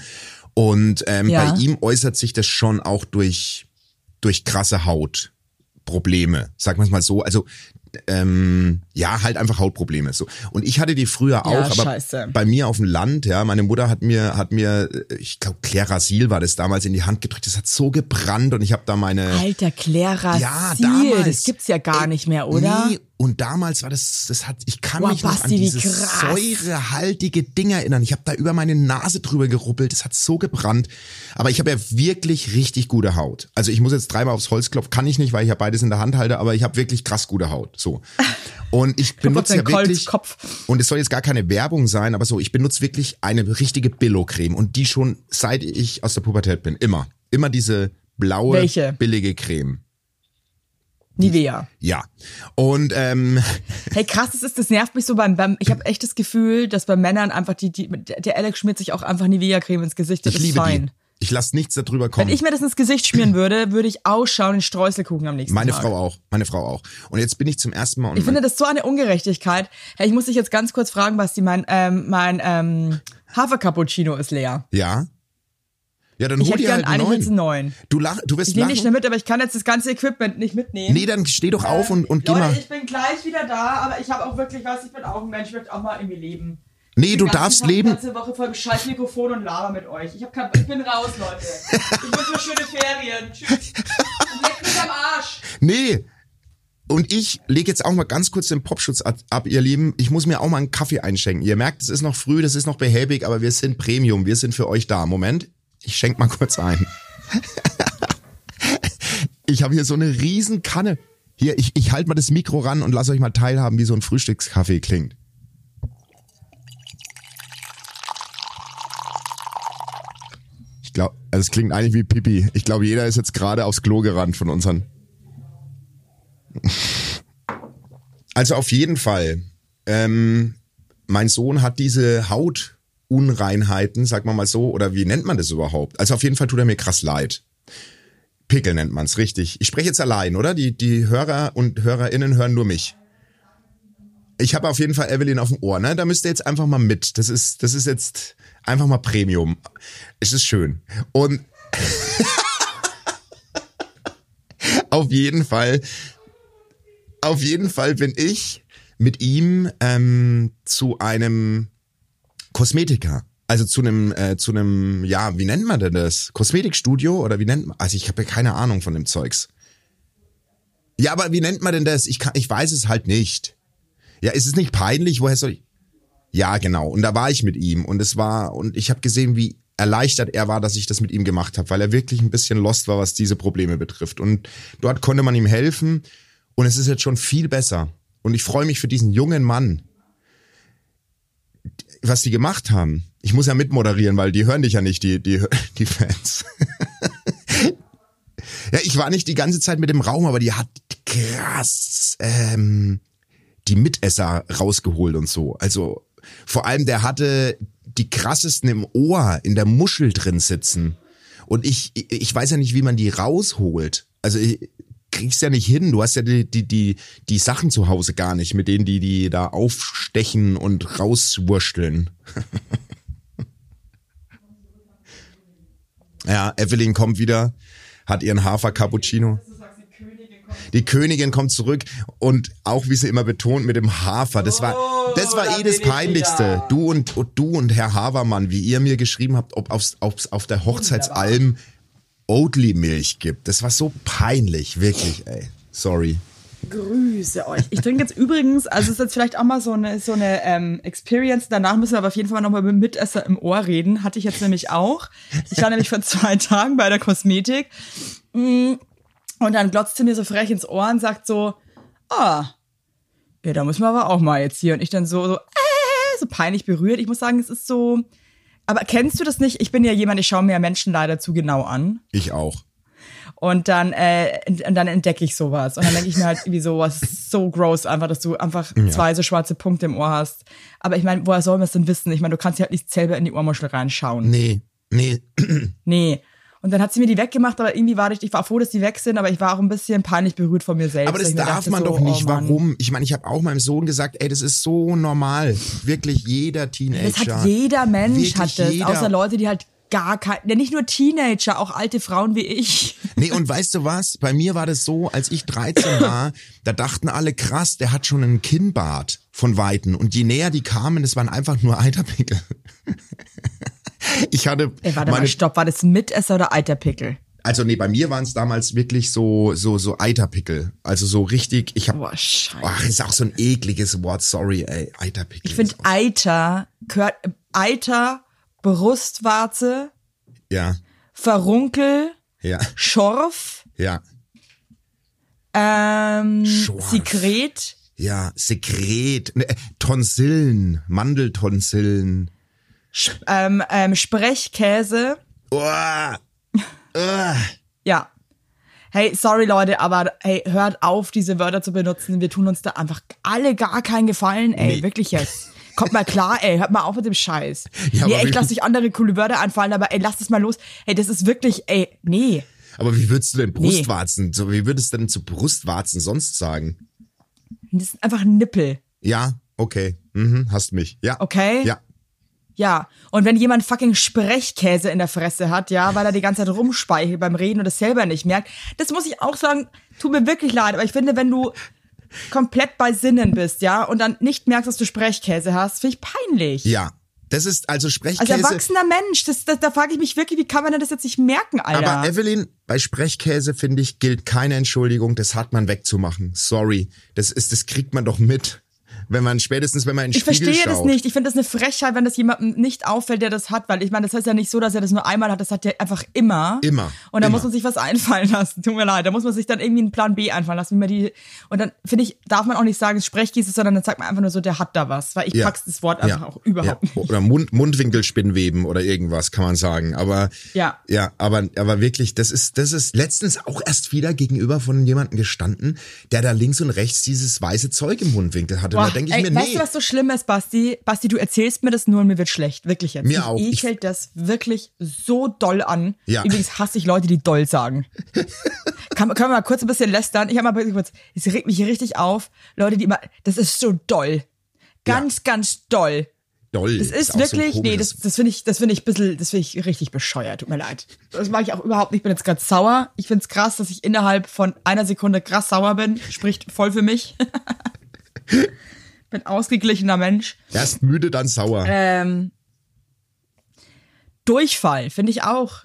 [SPEAKER 2] Und ähm,
[SPEAKER 3] Ja.
[SPEAKER 2] bei ihm äußert sich das schon auch durch durch krasse Hautprobleme, sagen wir es mal so. Also ähm, ja, halt einfach Hautprobleme. So. Und ich hatte die früher auch,
[SPEAKER 3] Ja,
[SPEAKER 2] aber
[SPEAKER 3] scheiße.
[SPEAKER 2] bei mir auf dem Land, ja, meine Mutter hat mir, hat mir, ich glaube, Clarasil war das damals in die Hand gedrückt. Das hat so gebrannt und ich habe da meine.
[SPEAKER 3] Alter, Clara
[SPEAKER 2] Ja, damals.
[SPEAKER 3] das gibt's ja gar nicht mehr, oder?
[SPEAKER 2] Nee, und damals war das, das hat, ich kann
[SPEAKER 3] Boah,
[SPEAKER 2] mich noch an
[SPEAKER 3] Basti, wie
[SPEAKER 2] dieses säurehaltige Ding erinnern. Ich habe da über meine Nase drüber geruppelt, das hat so gebrannt. Aber ich habe ja wirklich richtig gute Haut. Also ich muss jetzt dreimal aufs Holz klopfen, kann ich nicht, weil ich ja beides in der Hand halte, aber ich habe wirklich krass gute Haut. So. Und ich benutze ja wirklich,
[SPEAKER 3] Kopf.
[SPEAKER 2] und es soll jetzt gar keine Werbung sein, aber so, ich benutze wirklich eine richtige Billo-Creme und die schon seit ich aus der Pubertät bin. Immer. Immer diese blaue,
[SPEAKER 3] Welche?
[SPEAKER 2] billige Creme.
[SPEAKER 3] Nivea.
[SPEAKER 2] Ja. Und ähm,
[SPEAKER 3] Hey, krass, das ist, das nervt mich so beim, beim ich habe echt das Gefühl, dass bei Männern einfach die, die, der Alex schmiert sich auch einfach Nivea-Creme ins Gesicht, das
[SPEAKER 2] ich
[SPEAKER 3] ist
[SPEAKER 2] liebe
[SPEAKER 3] fein.
[SPEAKER 2] die. Ich lasse nichts darüber
[SPEAKER 3] Wenn
[SPEAKER 2] kommen.
[SPEAKER 3] ich mir das ins Gesicht schmieren würde, würde ich ausschauen in Streuselkuchen am nächsten
[SPEAKER 2] Meine
[SPEAKER 3] Tag.
[SPEAKER 2] Frau auch. Meine Frau auch. Und jetzt bin ich zum ersten Mal. Und
[SPEAKER 3] Ich finde das so eine Ungerechtigkeit. Hey, ich muss dich jetzt ganz kurz fragen, Basti, mein, ähm, mein ähm, Hafer-Cappuccino ist leer.
[SPEAKER 2] ja. Ja, dann
[SPEAKER 3] Ich
[SPEAKER 2] hol dir halt einen
[SPEAKER 3] eigentlich jetzt einen
[SPEAKER 2] neuen. Du lach, du wirst
[SPEAKER 3] Ich nehme schnell
[SPEAKER 2] lachen.
[SPEAKER 3] mit, aber ich kann jetzt das ganze Equipment nicht mitnehmen.
[SPEAKER 2] Nee, dann steh doch auf und, und geh
[SPEAKER 3] Leute,
[SPEAKER 2] mal.
[SPEAKER 3] ich bin gleich wieder da, aber ich habe auch wirklich was, ich bin auch ein Mensch, ich möchte auch mal irgendwie leben.
[SPEAKER 2] Nee,
[SPEAKER 3] Ich
[SPEAKER 2] du darfst
[SPEAKER 3] ich hab
[SPEAKER 2] leben.
[SPEAKER 3] Die ganze Woche vor dem scheiß Mikrofon und laber mit euch. Ich, hab kein, ich bin raus, Leute. Ich wünsche schöne Ferien. Tschüss. Und leckt mich am Arsch.
[SPEAKER 2] Nee. Und ich lege jetzt auch mal ganz kurz den Popschutz ab, ab, ihr Lieben. Ich muss mir auch mal einen Kaffee einschenken. Ihr merkt, es ist noch früh, das ist noch behäbig, aber wir sind Premium. Wir sind für euch da. Moment, ich schenk mal kurz ein. ich habe hier so eine riesen Kanne. Hier, ich, ich halte mal das Mikro ran und lasse euch mal teilhaben, wie so ein Frühstückskaffee klingt. Ich glaube, also es klingt eigentlich wie Pipi. Ich glaube, jeder ist jetzt gerade aufs Klo gerannt von unseren. Also auf jeden Fall. Ähm, mein Sohn hat diese Hautunreinheiten, sag mal mal so, oder wie nennt man das überhaupt? Also auf jeden Fall tut er mir krass leid. Pickel nennt man's richtig. Ich spreche jetzt allein, oder? Die, die Hörer und Hörerinnen hören nur mich. Ich habe auf jeden Fall Evelyn auf dem Ohr, ne? Da müsst ihr jetzt einfach mal mit. Das ist, das ist jetzt einfach mal Premium. Es ist schön. Und auf jeden Fall, auf jeden Fall bin ich mit ihm ähm, zu einem Kosmetiker. Also zu einem, äh, zu einem, ja, wie nennt man denn das? Kosmetikstudio oder wie nennt man? Also ich habe ja keine Ahnung von dem Zeugs. Ja, aber wie nennt man denn das? Ich kann, ich weiß es halt nicht. Ja, ist es nicht peinlich? Woher soll ich? Ja, genau. Und da war ich mit ihm und es war und ich habe gesehen, wie erleichtert er war, dass ich das mit ihm gemacht habe, weil er wirklich ein bisschen lost war, was diese Probleme betrifft. Und dort konnte man ihm helfen und es ist jetzt schon viel besser. Und ich freue mich für diesen jungen Mann, was die gemacht haben. Ich muss ja mitmoderieren, weil die hören dich ja nicht, die, die, die Fans. ja, ich war nicht die ganze Zeit mit dem Raum, aber die hat krass ähm, die Mitesser rausgeholt und so. Also vor allem, der hatte die krassesten im Ohr, in der Muschel drin sitzen. Und ich, ich weiß ja nicht, wie man die rausholt. Also ich kriegst ja nicht hin. Du hast ja die, die, die, die Sachen zu Hause gar nicht, mit denen die die da aufstechen und rauswursteln. ja, Evelyn kommt wieder, hat ihren Hafer Cappuccino.
[SPEAKER 3] Die Königin kommt
[SPEAKER 2] zurück und auch wie sie immer betont mit dem Hafer. Das war, das war
[SPEAKER 3] da
[SPEAKER 2] eh das Peinlichste. Du und, und du und Herr Havermann, wie ihr mir geschrieben habt, ob aufs, aufs, auf der Hochzeitsalm Oatly-Milch gibt. Das war so peinlich, wirklich, ey. Sorry.
[SPEAKER 3] Grüße euch. Ich trinke jetzt übrigens, also es ist jetzt vielleicht auch mal so eine, so eine ähm, Experience. Danach müssen wir aber auf jeden Fall nochmal mit Mitesser im Ohr reden. Hatte ich jetzt nämlich auch. Ich war nämlich vor zwei Tagen bei der Kosmetik. Mm, Und dann glotzte mir so frech ins Ohr und sagt so, ah, ja, da müssen wir aber auch mal jetzt hier. Und ich dann so, so, äh, so peinlich berührt. Ich muss sagen, es ist so. Aber kennst du das nicht? Ich bin ja jemand, ich schaue mir ja Menschen leider zu genau an.
[SPEAKER 2] Ich auch.
[SPEAKER 3] Und dann, äh, und dann entdecke ich sowas. Und dann denke ich mir halt irgendwie sowas so gross einfach, dass du einfach zwei so schwarze Punkte im Ohr hast. Aber ich meine, woher soll man es denn wissen? Ich meine, du kannst ja halt nicht selber in die Ohrmuschel reinschauen.
[SPEAKER 2] Nee, nee.
[SPEAKER 3] Nee. Und dann hat sie mir die weggemacht, aber irgendwie war ich, ich war froh, dass die weg sind, aber ich war auch ein bisschen peinlich berührt von mir selbst.
[SPEAKER 2] Aber das darf
[SPEAKER 3] dachte
[SPEAKER 2] man
[SPEAKER 3] so,
[SPEAKER 2] doch nicht.
[SPEAKER 3] oh.
[SPEAKER 2] Warum? Ich meine, ich habe auch meinem Sohn gesagt, ey, das ist so normal. Wirklich jeder Teenager.
[SPEAKER 3] Das hat jeder Mensch, hat das.
[SPEAKER 2] jeder.
[SPEAKER 3] Außer Leute, die halt gar kein, ja nicht nur Teenager, auch alte Frauen wie ich.
[SPEAKER 2] Nee, und weißt du was? Bei mir war das so, als ich 13 war, da dachten alle krass, der hat schon einen Kinnbart von Weitem. Und je näher die kamen, das waren einfach nur Eiterpickel. Ich hatte
[SPEAKER 3] Ey, warte
[SPEAKER 2] meine,
[SPEAKER 3] mal, stopp, war das Mitesser oder Eiterpickel?
[SPEAKER 2] also nee, bei mir waren es damals wirklich so so so Eiterpickel, also so richtig. Ich habe,
[SPEAKER 3] Boah, scheiße.
[SPEAKER 2] ach, ist auch so ein ekliges Wort. Sorry, ey, Eiterpickel.
[SPEAKER 3] Ich finde Eiter, gehört, Eiter, Brustwarze,
[SPEAKER 2] ja,
[SPEAKER 3] Verunkel,
[SPEAKER 2] ja,
[SPEAKER 3] Schorf,
[SPEAKER 2] ja,
[SPEAKER 3] ähm,
[SPEAKER 2] Schorf.
[SPEAKER 3] Sekret,
[SPEAKER 2] ja, Sekret, ne, äh, Tonsillen, Mandeltonsillen.
[SPEAKER 3] Ähm, ähm, Sprechkäse.
[SPEAKER 2] Uah. Uah.
[SPEAKER 3] Ja. Hey, sorry Leute, aber hey, hört auf, diese Wörter zu benutzen. Wir tun uns da einfach alle gar keinen Gefallen, ey.
[SPEAKER 2] Nee.
[SPEAKER 3] Wirklich jetzt. Kommt mal klar, ey. Hört mal auf mit dem Scheiß.
[SPEAKER 2] Ja,
[SPEAKER 3] nee, echt, lasst euch andere coole Wörter einfallen, aber ey, lasst es mal los. Ey, das ist wirklich, ey, nee.
[SPEAKER 2] Aber wie würdest du denn Brustwarzen, so wie würdest du denn zu Brustwarzen sonst sagen?
[SPEAKER 3] Das ist einfach ein Nippel.
[SPEAKER 2] Ja, okay, mhm, hast mich. Ja.
[SPEAKER 3] Okay.
[SPEAKER 2] Ja.
[SPEAKER 3] Ja, und wenn jemand fucking Sprechkäse in der Fresse hat, ja, weil er die ganze Zeit rumspeichelt beim Reden und es selber nicht merkt, das muss ich auch sagen, tut mir wirklich leid, aber ich finde, wenn du komplett bei Sinnen bist, ja, und dann nicht merkst, dass du Sprechkäse hast, finde ich peinlich.
[SPEAKER 2] Ja. Das ist also
[SPEAKER 3] Als
[SPEAKER 2] Sprechkäse.
[SPEAKER 3] erwachsener Mensch, das, das, da frage ich mich wirklich, wie kann man denn das jetzt nicht merken, Alter?
[SPEAKER 2] aber Evelyn, bei Sprechkäse finde ich gilt keine Entschuldigung, das hat man wegzumachen. Sorry, das ist das kriegt man doch mit, wenn man spätestens wenn man in den
[SPEAKER 3] ich
[SPEAKER 2] Spiegel
[SPEAKER 3] verstehe
[SPEAKER 2] schaut.
[SPEAKER 3] das nicht. Ich finde das eine Frechheit, wenn das jemandem nicht auffällt, der das hat, weil ich meine, das heißt ja nicht so, dass er das nur einmal hat, das hat er einfach immer.
[SPEAKER 2] Immer.
[SPEAKER 3] Und da muss man sich was einfallen lassen. Tut mir leid. Da muss man sich dann irgendwie einen Plan B einfallen lassen, wie man die. Und dann finde ich, darf man auch nicht sagen, Sprechkäse, sondern dann sagt man einfach nur so, der hat da was. Weil ich
[SPEAKER 2] Ja.
[SPEAKER 3] pack's das Wort einfach
[SPEAKER 2] Ja.
[SPEAKER 3] auch überhaupt
[SPEAKER 2] ja.
[SPEAKER 3] nicht.
[SPEAKER 2] Oder Mund, Mundwinkelspinnweben oder irgendwas kann man sagen. Aber
[SPEAKER 3] Ja.
[SPEAKER 2] ja, aber aber wirklich, das ist das ist letztens auch erst wieder gegenüber von jemandem gestanden, der da links und rechts dieses weiße Zeug im Mundwinkel hatte. da denke ich
[SPEAKER 3] ey,
[SPEAKER 2] mir,
[SPEAKER 3] weißt
[SPEAKER 2] nee,
[SPEAKER 3] du, was so schlimm ist, Basti? Basti, du erzählst mir das nur und mir wird schlecht. Wirklich jetzt.
[SPEAKER 2] Mir
[SPEAKER 3] Mich
[SPEAKER 2] auch. Ich-
[SPEAKER 3] ekelt das wirklich so doll an.
[SPEAKER 2] Ja.
[SPEAKER 3] Übrigens hasse ich Leute, die doll sagen. Kann, können wir mal kurz ein bisschen lästern? Ich habe mal kurz, es regt mich hier richtig auf. Leute, die immer, das ist so doll. Ganz, ganz doll.
[SPEAKER 2] doll.
[SPEAKER 3] Das ist,
[SPEAKER 2] so ein
[SPEAKER 3] wirklich, nee, das, das finde ich, das finde ich ein bisschen, das finde ich richtig bescheuert. Tut mir leid. Das mag ich auch überhaupt nicht. Ich bin jetzt gerade sauer. Ich finde es krass, dass ich innerhalb von einer Sekunde krass sauer bin. Spricht voll für mich. bin ausgeglichener Mensch.
[SPEAKER 2] Erst müde, dann sauer.
[SPEAKER 3] Ähm, Durchfall finde ich auch.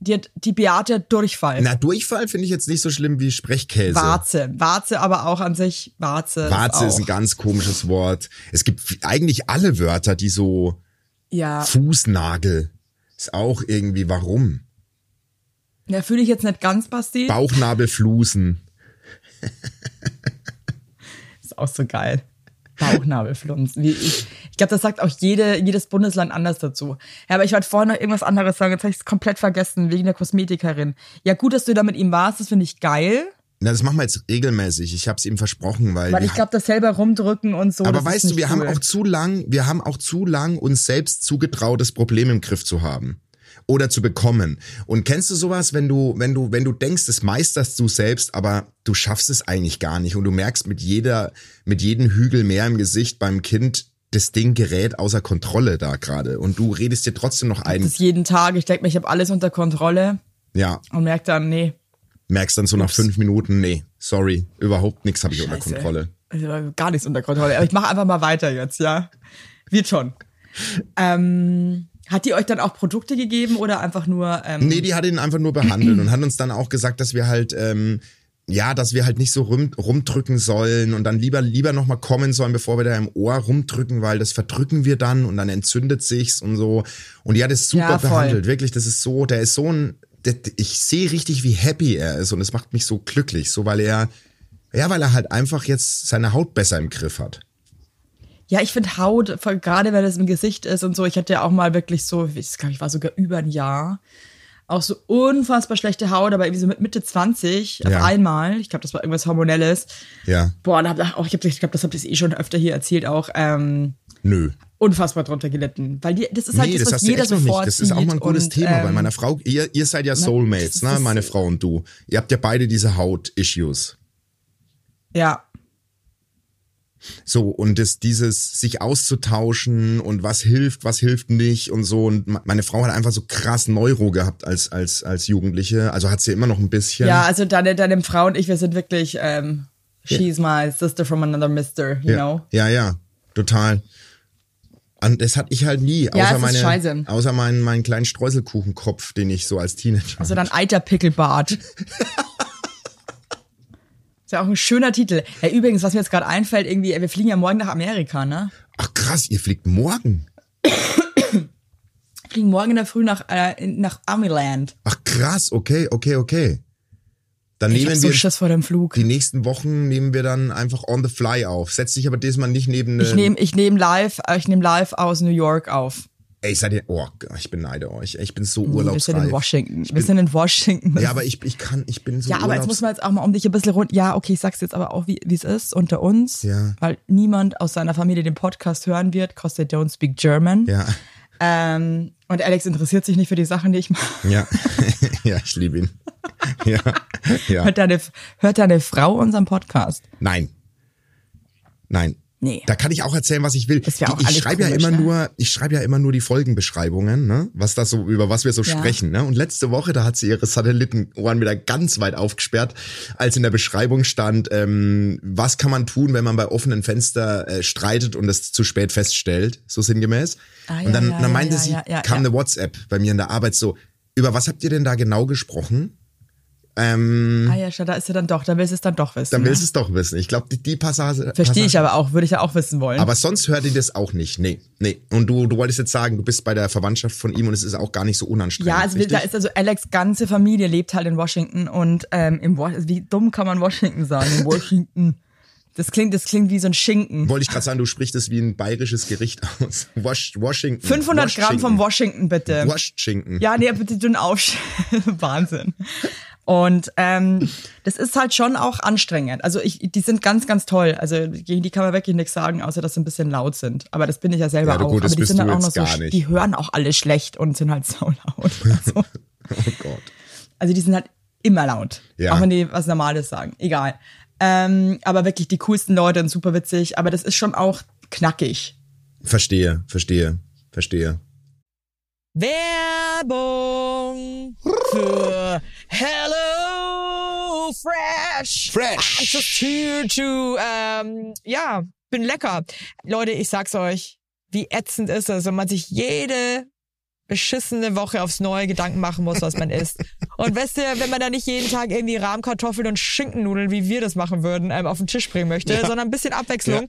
[SPEAKER 3] Die, die Beate hat Durchfall.
[SPEAKER 2] Na, Durchfall finde ich jetzt nicht so schlimm wie Sprechkäse.
[SPEAKER 3] Warze. Warze aber auch an sich. Warze.
[SPEAKER 2] Warze ist
[SPEAKER 3] auch.
[SPEAKER 2] ein ganz komisches Wort. Es gibt eigentlich alle Wörter, die so
[SPEAKER 3] Ja,
[SPEAKER 2] Fußnagel ist auch irgendwie warum.
[SPEAKER 3] da fühle ich jetzt nicht ganz, Basti.
[SPEAKER 2] Bauchnabelflusen.
[SPEAKER 3] ist auch so geil. Bauchnabelflunzen. Wie ich ich glaube, das sagt auch jede, jedes Bundesland anders dazu. Ja, aber ich wollte vorhin noch irgendwas anderes sagen. Jetzt habe ich es komplett vergessen, wegen der Kosmetikerin. Ja, gut, dass du da mit ihm warst, das finde ich geil.
[SPEAKER 2] Na, das machen wir jetzt regelmäßig. Ich habe es ihm versprochen, weil,
[SPEAKER 3] Weil ich glaube, das selber rumdrücken und so.
[SPEAKER 2] Aber weißt du, wir haben
[SPEAKER 3] cool.
[SPEAKER 2] auch zu lang, wir haben auch zu lang uns selbst zugetraut, das Problem im Griff zu haben oder zu bekommen. Und kennst du sowas, wenn du, wenn du, wenn du denkst, das meisterst du selbst, aber du schaffst es eigentlich gar nicht und du merkst mit jeder, mit jedem Hügel mehr im Gesicht beim Kind, das Ding gerät außer Kontrolle da gerade und du redest dir trotzdem noch ein,
[SPEAKER 3] das jeden Tag. Ich denke mir, ich habe alles unter Kontrolle
[SPEAKER 2] ja,
[SPEAKER 3] und merke dann, nee,
[SPEAKER 2] merkst dann so nach fünf Minuten, nee, sorry, überhaupt nichts habe ich unter
[SPEAKER 3] Scheiße.
[SPEAKER 2] Kontrolle.
[SPEAKER 3] Also gar nichts unter Kontrolle. Aber ich mache einfach mal weiter jetzt, ja. Wird schon. Ähm, hat die euch dann auch Produkte gegeben oder einfach nur? Ähm,
[SPEAKER 2] Nee, die hat ihn einfach nur behandelt und hat uns dann auch gesagt, dass wir halt, ähm, ja, dass wir halt nicht so rum, rumdrücken sollen und dann lieber lieber noch mal kommen sollen, bevor wir da im Ohr rumdrücken, weil das verdrücken wir dann und dann entzündet sich's und so. Und die hat es super
[SPEAKER 3] Ja,
[SPEAKER 2] behandelt, wirklich. Das ist so, der ist so ein, der, ich sehe richtig, wie happy er ist und es macht mich so glücklich, so weil er, ja, weil er halt einfach jetzt seine Haut besser im Griff hat.
[SPEAKER 3] Ja, ich finde Haut, gerade wenn es im Gesicht ist und so, ich hatte ja auch mal wirklich so, ich glaube, ich war sogar über ein Jahr, auch so unfassbar schlechte Haut, aber irgendwie so mit Mitte 20 auf
[SPEAKER 2] Ja.
[SPEAKER 3] einmal. Ich glaube, das war irgendwas Hormonelles.
[SPEAKER 2] Ja,
[SPEAKER 3] Boah, da hab ich auch, ich, hab- ich glaube, das habt ihr eh schon öfter hier erzählt, auch ähm,
[SPEAKER 2] nö.
[SPEAKER 3] unfassbar drunter gelitten. Weil die, das ist halt
[SPEAKER 2] nee,
[SPEAKER 3] das,
[SPEAKER 2] das
[SPEAKER 3] was jeder
[SPEAKER 2] noch nicht.
[SPEAKER 3] sofort
[SPEAKER 2] Das ist auch mal ein gutes
[SPEAKER 3] und,
[SPEAKER 2] Thema,
[SPEAKER 3] ähm,
[SPEAKER 2] weil meiner Frau, ihr, ihr seid ja Soulmates, ne, meine Frau und du. Ihr habt ja beide diese Haut-Issues.
[SPEAKER 3] Ja,
[SPEAKER 2] So, und das, dieses sich auszutauschen und was hilft, was hilft nicht und so. Und me- meine Frau hat einfach so krass Neuro gehabt als, als, als Jugendliche. Also hat sie immer noch ein bisschen.
[SPEAKER 3] ja, also deine, deine Frau und ich, wir sind wirklich, ähm, she's my sister from another mister, you
[SPEAKER 2] ja,
[SPEAKER 3] know?
[SPEAKER 2] ja, ja, total. Und das hatte ich halt nie,
[SPEAKER 3] Ja,
[SPEAKER 2] außer
[SPEAKER 3] ist
[SPEAKER 2] meine,
[SPEAKER 3] scheiße.
[SPEAKER 2] außer meinen, meinen kleinen Streuselkuchenkopf, den ich so als Teenager
[SPEAKER 3] Also dann Eiterpickelbart. Ist ja auch ein schöner Titel. Ja, übrigens, was mir jetzt gerade einfällt, irgendwie, wir fliegen ja morgen nach Amerika, ne?
[SPEAKER 2] Ach krass, ihr fliegt morgen.
[SPEAKER 3] Wir fliegen morgen in der Früh nach, äh, nach Amiland.
[SPEAKER 2] Ach krass, okay, okay, okay. Dann
[SPEAKER 3] Ich
[SPEAKER 2] nehmen
[SPEAKER 3] so
[SPEAKER 2] wir
[SPEAKER 3] Schiss vor dem Flug.
[SPEAKER 2] die nächsten Wochen nehmen wir dann einfach on the fly auf. Setz dich aber diesmal nicht neben
[SPEAKER 3] Ich nehme ich nehm live, äh, ich nehme live aus New York auf.
[SPEAKER 2] Ey, seid ihr, oh, ich beneide euch. Ich bin so
[SPEAKER 3] Wir sind in
[SPEAKER 2] urlaubsreif.
[SPEAKER 3] Washington. Wir sind in Washington.
[SPEAKER 2] Ja, aber ich, ich kann, ich bin so
[SPEAKER 3] Ja, aber jetzt muss man jetzt auch mal um dich ein bisschen rund. Ja, okay, ich sag's jetzt aber auch, wie wie es ist unter uns.
[SPEAKER 2] Ja.
[SPEAKER 3] Weil niemand aus seiner Familie den Podcast hören wird, cause they don't speak German.
[SPEAKER 2] Ja,
[SPEAKER 3] Ähm, und Alex interessiert sich nicht für die Sachen, die ich mache.
[SPEAKER 2] ja, ja, ich liebe ihn. Ja, ja.
[SPEAKER 3] Hört deine, hört deine Frau unseren Podcast?
[SPEAKER 2] Nein. Nein.
[SPEAKER 3] Nee.
[SPEAKER 2] Da kann ich auch erzählen, was ich will.
[SPEAKER 3] Das wär auch
[SPEAKER 2] ich
[SPEAKER 3] alles
[SPEAKER 2] schreibe ja immer
[SPEAKER 3] ne?
[SPEAKER 2] nur, ich schreibe ja immer nur die Folgenbeschreibungen, ne? Was das so, über was wir so
[SPEAKER 3] Ja.
[SPEAKER 2] sprechen, ne? Und letzte Woche, da hat sie ihre Satellitenohren wieder ganz weit aufgesperrt, als in der Beschreibung stand, ähm, was kann man tun, wenn man bei offenen Fenster äh, streitet und es zu spät feststellt, so sinngemäß.
[SPEAKER 3] Ah, ja,
[SPEAKER 2] und dann,
[SPEAKER 3] ja,
[SPEAKER 2] dann
[SPEAKER 3] ja,
[SPEAKER 2] meinte
[SPEAKER 3] ja,
[SPEAKER 2] sie,
[SPEAKER 3] ja, ja,
[SPEAKER 2] kam
[SPEAKER 3] ja.
[SPEAKER 2] eine WhatsApp bei mir in der Arbeit so, über was habt ihr denn da genau gesprochen? Ähm,
[SPEAKER 3] Ah ja, da ist sie dann doch, da willst du es dann doch wissen.
[SPEAKER 2] dann
[SPEAKER 3] ne?
[SPEAKER 2] willst du es doch wissen. Ich glaube, die, die Passage.
[SPEAKER 3] Verstehe ich aber auch, würde ich ja auch wissen wollen.
[SPEAKER 2] aber sonst hört ihr das auch nicht. Nee, nee. Und du, du wolltest jetzt sagen, du bist bei der Verwandtschaft von ihm und es ist auch gar nicht so unanstrengend.
[SPEAKER 3] ja, also wir- da
[SPEAKER 2] richtig?
[SPEAKER 3] ist also Alex ganze Familie lebt halt in Washington und ähm, im wie dumm kann man Washington sagen? In Washington. Das klingt, das klingt wie so ein Schinken.
[SPEAKER 2] Wollte ich gerade sagen, du sprichst es wie ein bayerisches Gericht aus. Wash, Washington.
[SPEAKER 3] 500 Gramm vom Washington bitte.
[SPEAKER 2] Washington.
[SPEAKER 3] Ja, nee, bitte dünn auf. Wahnsinn. Und ähm, das ist halt schon auch anstrengend. Also ich, die sind ganz, ganz toll. Also gegen die kann man wirklich nichts sagen, außer dass sie ein bisschen laut sind. Aber das bin ich ja selber
[SPEAKER 2] Ja,
[SPEAKER 3] auch.
[SPEAKER 2] gut, das
[SPEAKER 3] Aber die sind dann auch noch so,
[SPEAKER 2] nicht.
[SPEAKER 3] die hören auch alle schlecht und sind halt saulaut. Also,
[SPEAKER 2] Oh Gott.
[SPEAKER 3] also die sind halt immer laut.
[SPEAKER 2] Ja.
[SPEAKER 3] Auch wenn die was Normales sagen. Egal. Ähm, aber wirklich die coolsten Leute und super witzig. Aber das ist schon auch knackig.
[SPEAKER 2] Verstehe, verstehe, verstehe.
[SPEAKER 3] Werbung für Hello Fresh.
[SPEAKER 2] Fresh.
[SPEAKER 3] I'm just here to, ähm, ja, bin lecker. Leute, ich sag's euch, wie ätzend ist es, wenn man sich jede beschissene Woche aufs neue Gedanken machen muss, was man isst. Und weißt du, wenn man da nicht jeden Tag irgendwie Rahmkartoffeln und Schinkennudeln, wie wir das machen würden, ähm, auf den Tisch bringen möchte, sondern ein bisschen Abwechslung.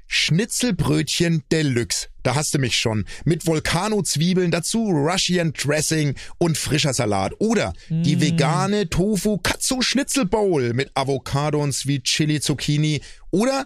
[SPEAKER 2] Schnitzelbrötchen Deluxe. Da hast du mich schon. Mit Volcano-Zwiebeln, dazu Russian Dressing und frischer Salat. Oder die vegane Tofu Katsu Schnitzel Bowl mit Avocado und Sweet Chili Zucchini. Oder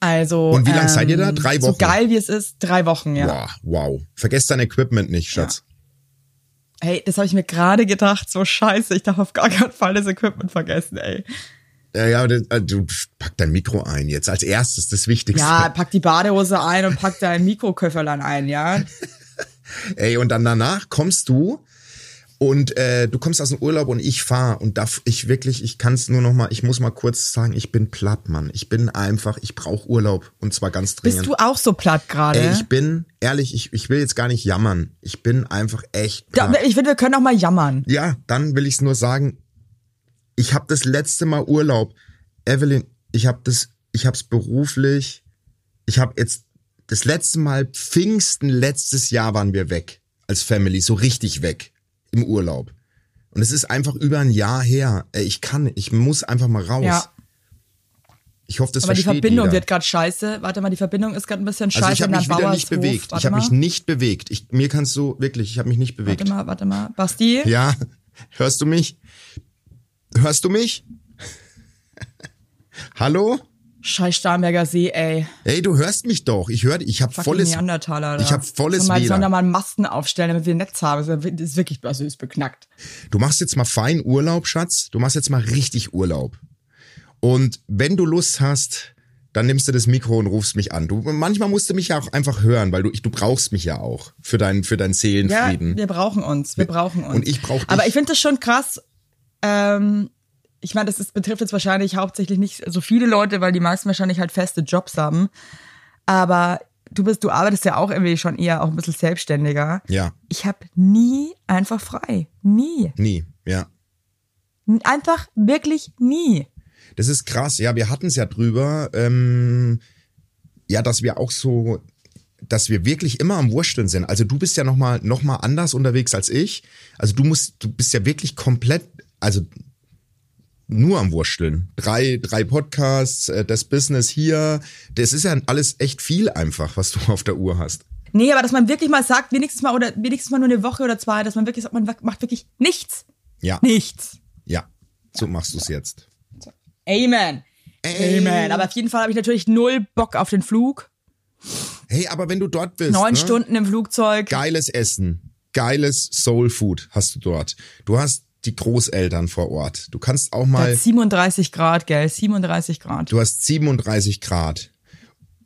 [SPEAKER 3] Also.
[SPEAKER 2] Und wie lang seid ihr da? Drei
[SPEAKER 3] So
[SPEAKER 2] Wochen?
[SPEAKER 3] geil wie es ist, drei Wochen, ja.
[SPEAKER 2] Wow, wow. Vergesst dein Equipment nicht, Schatz.
[SPEAKER 3] Hey, das habe ich mir gerade gedacht, so scheiße, ich darf auf gar keinen Fall das Equipment vergessen, ey.
[SPEAKER 2] Ja, ja, äh, du pack dein Mikro ein jetzt als erstes, das Wichtigste.
[SPEAKER 3] Ja, pack die Badehose ein und pack dein Mikroköfferlein ein, ja.
[SPEAKER 2] Ey, und dann danach kommst du und äh, du kommst aus dem Urlaub und ich fahr und darf ich wirklich, ich kann es nur noch mal, ich muss mal kurz sagen, ich bin platt, Mann. Ich bin einfach, ich brauche Urlaub und zwar ganz dringend.
[SPEAKER 3] Bist du auch so platt gerade?
[SPEAKER 2] Ey, ich bin ehrlich, ich, ich will jetzt gar nicht jammern. Ich bin einfach echt platt.
[SPEAKER 3] ich finde, wir können auch mal jammern.
[SPEAKER 2] Ja, dann will ich es nur sagen. Ich habe das letzte Mal Urlaub. Evelyn, ich habe das, ich habe es beruflich. Ich habe jetzt das letzte Mal Pfingsten letztes Jahr waren wir weg als Family, so richtig weg im Urlaub. Und es ist einfach über ein Jahr her. Ich kann, ich muss einfach mal raus.
[SPEAKER 3] Ja.
[SPEAKER 2] Ich hoffe, das
[SPEAKER 3] Aber die Verbindung
[SPEAKER 2] jeder.
[SPEAKER 3] wird gerade scheiße. Warte mal, die Verbindung ist gerade ein bisschen scheiße.
[SPEAKER 2] also ich habe mich wieder nicht bewegt.
[SPEAKER 3] Warte
[SPEAKER 2] Ich habe mich nicht bewegt. Ich, mir kannst du wirklich, ich habe mich nicht bewegt.
[SPEAKER 3] Warte mal, warte mal. Basti?
[SPEAKER 2] Ja, hörst du mich? Hörst du mich? Hallo?
[SPEAKER 3] Scheiß Starnberger See, ey.
[SPEAKER 2] Ey, du hörst mich doch. Ich höre, ich habe volles.
[SPEAKER 3] Neandertaler.
[SPEAKER 2] Ich hab volles
[SPEAKER 3] Sollen wir- Sollen
[SPEAKER 2] WLAN.
[SPEAKER 3] da mal einen Masten aufstellen, damit wir ein Netz haben? Das ist wirklich, also ist beknackt.
[SPEAKER 2] Du machst jetzt mal fein Urlaub, Schatz. Du machst jetzt mal richtig Urlaub. Und wenn du Lust hast, dann nimmst du das Mikro und rufst mich an. Du, manchmal musst du mich ja auch einfach hören, weil du, ich, du brauchst mich ja auch für deinen, für deinen
[SPEAKER 3] Ja,
[SPEAKER 2] Seelenfrieden.
[SPEAKER 3] wir brauchen uns. Wir brauchen uns.
[SPEAKER 2] Und ich brauch dich.
[SPEAKER 3] Aber ich finde das schon krass. Ähm, ich meine, das ist, betrifft jetzt wahrscheinlich hauptsächlich nicht so viele Leute, weil die meisten wahrscheinlich halt feste Jobs haben. Aber du bist, du arbeitest ja auch irgendwie schon eher auch ein bisschen selbstständiger.
[SPEAKER 2] ja,
[SPEAKER 3] Ich habe nie einfach frei. Nie.
[SPEAKER 2] nie, ja.
[SPEAKER 3] Einfach wirklich nie.
[SPEAKER 2] Das ist krass. Ja, wir hatten es ja drüber, ähm, ja, dass wir auch so, dass wir wirklich immer am Wursteln sind. Also du bist ja noch mal, noch mal anders unterwegs als ich. Also du musst, du bist ja wirklich komplett, also nur am Wursteln. Drei, drei Podcasts, äh, das Business hier. Das ist ja alles echt viel einfach, was du auf der Uhr hast.
[SPEAKER 3] Nee, aber dass man wirklich mal sagt, wenigstens mal oder wenigstens mal nur eine Woche oder zwei, dass man wirklich sagt, man macht wirklich nichts.
[SPEAKER 2] Ja,
[SPEAKER 3] Nichts.
[SPEAKER 2] ja. So machst du es jetzt.
[SPEAKER 3] Amen. Amen. Aber auf jeden Fall habe ich natürlich null Bock auf den Flug.
[SPEAKER 2] Hey, aber wenn du dort bist.
[SPEAKER 3] Neun
[SPEAKER 2] ne?
[SPEAKER 3] Stunden im Flugzeug.
[SPEAKER 2] geiles Essen, geiles Soul Food hast du dort. Du hast die Großeltern vor Ort. Du kannst auch mal,
[SPEAKER 3] 37 Grad, gell? 37 Grad.
[SPEAKER 2] du hast 37 Grad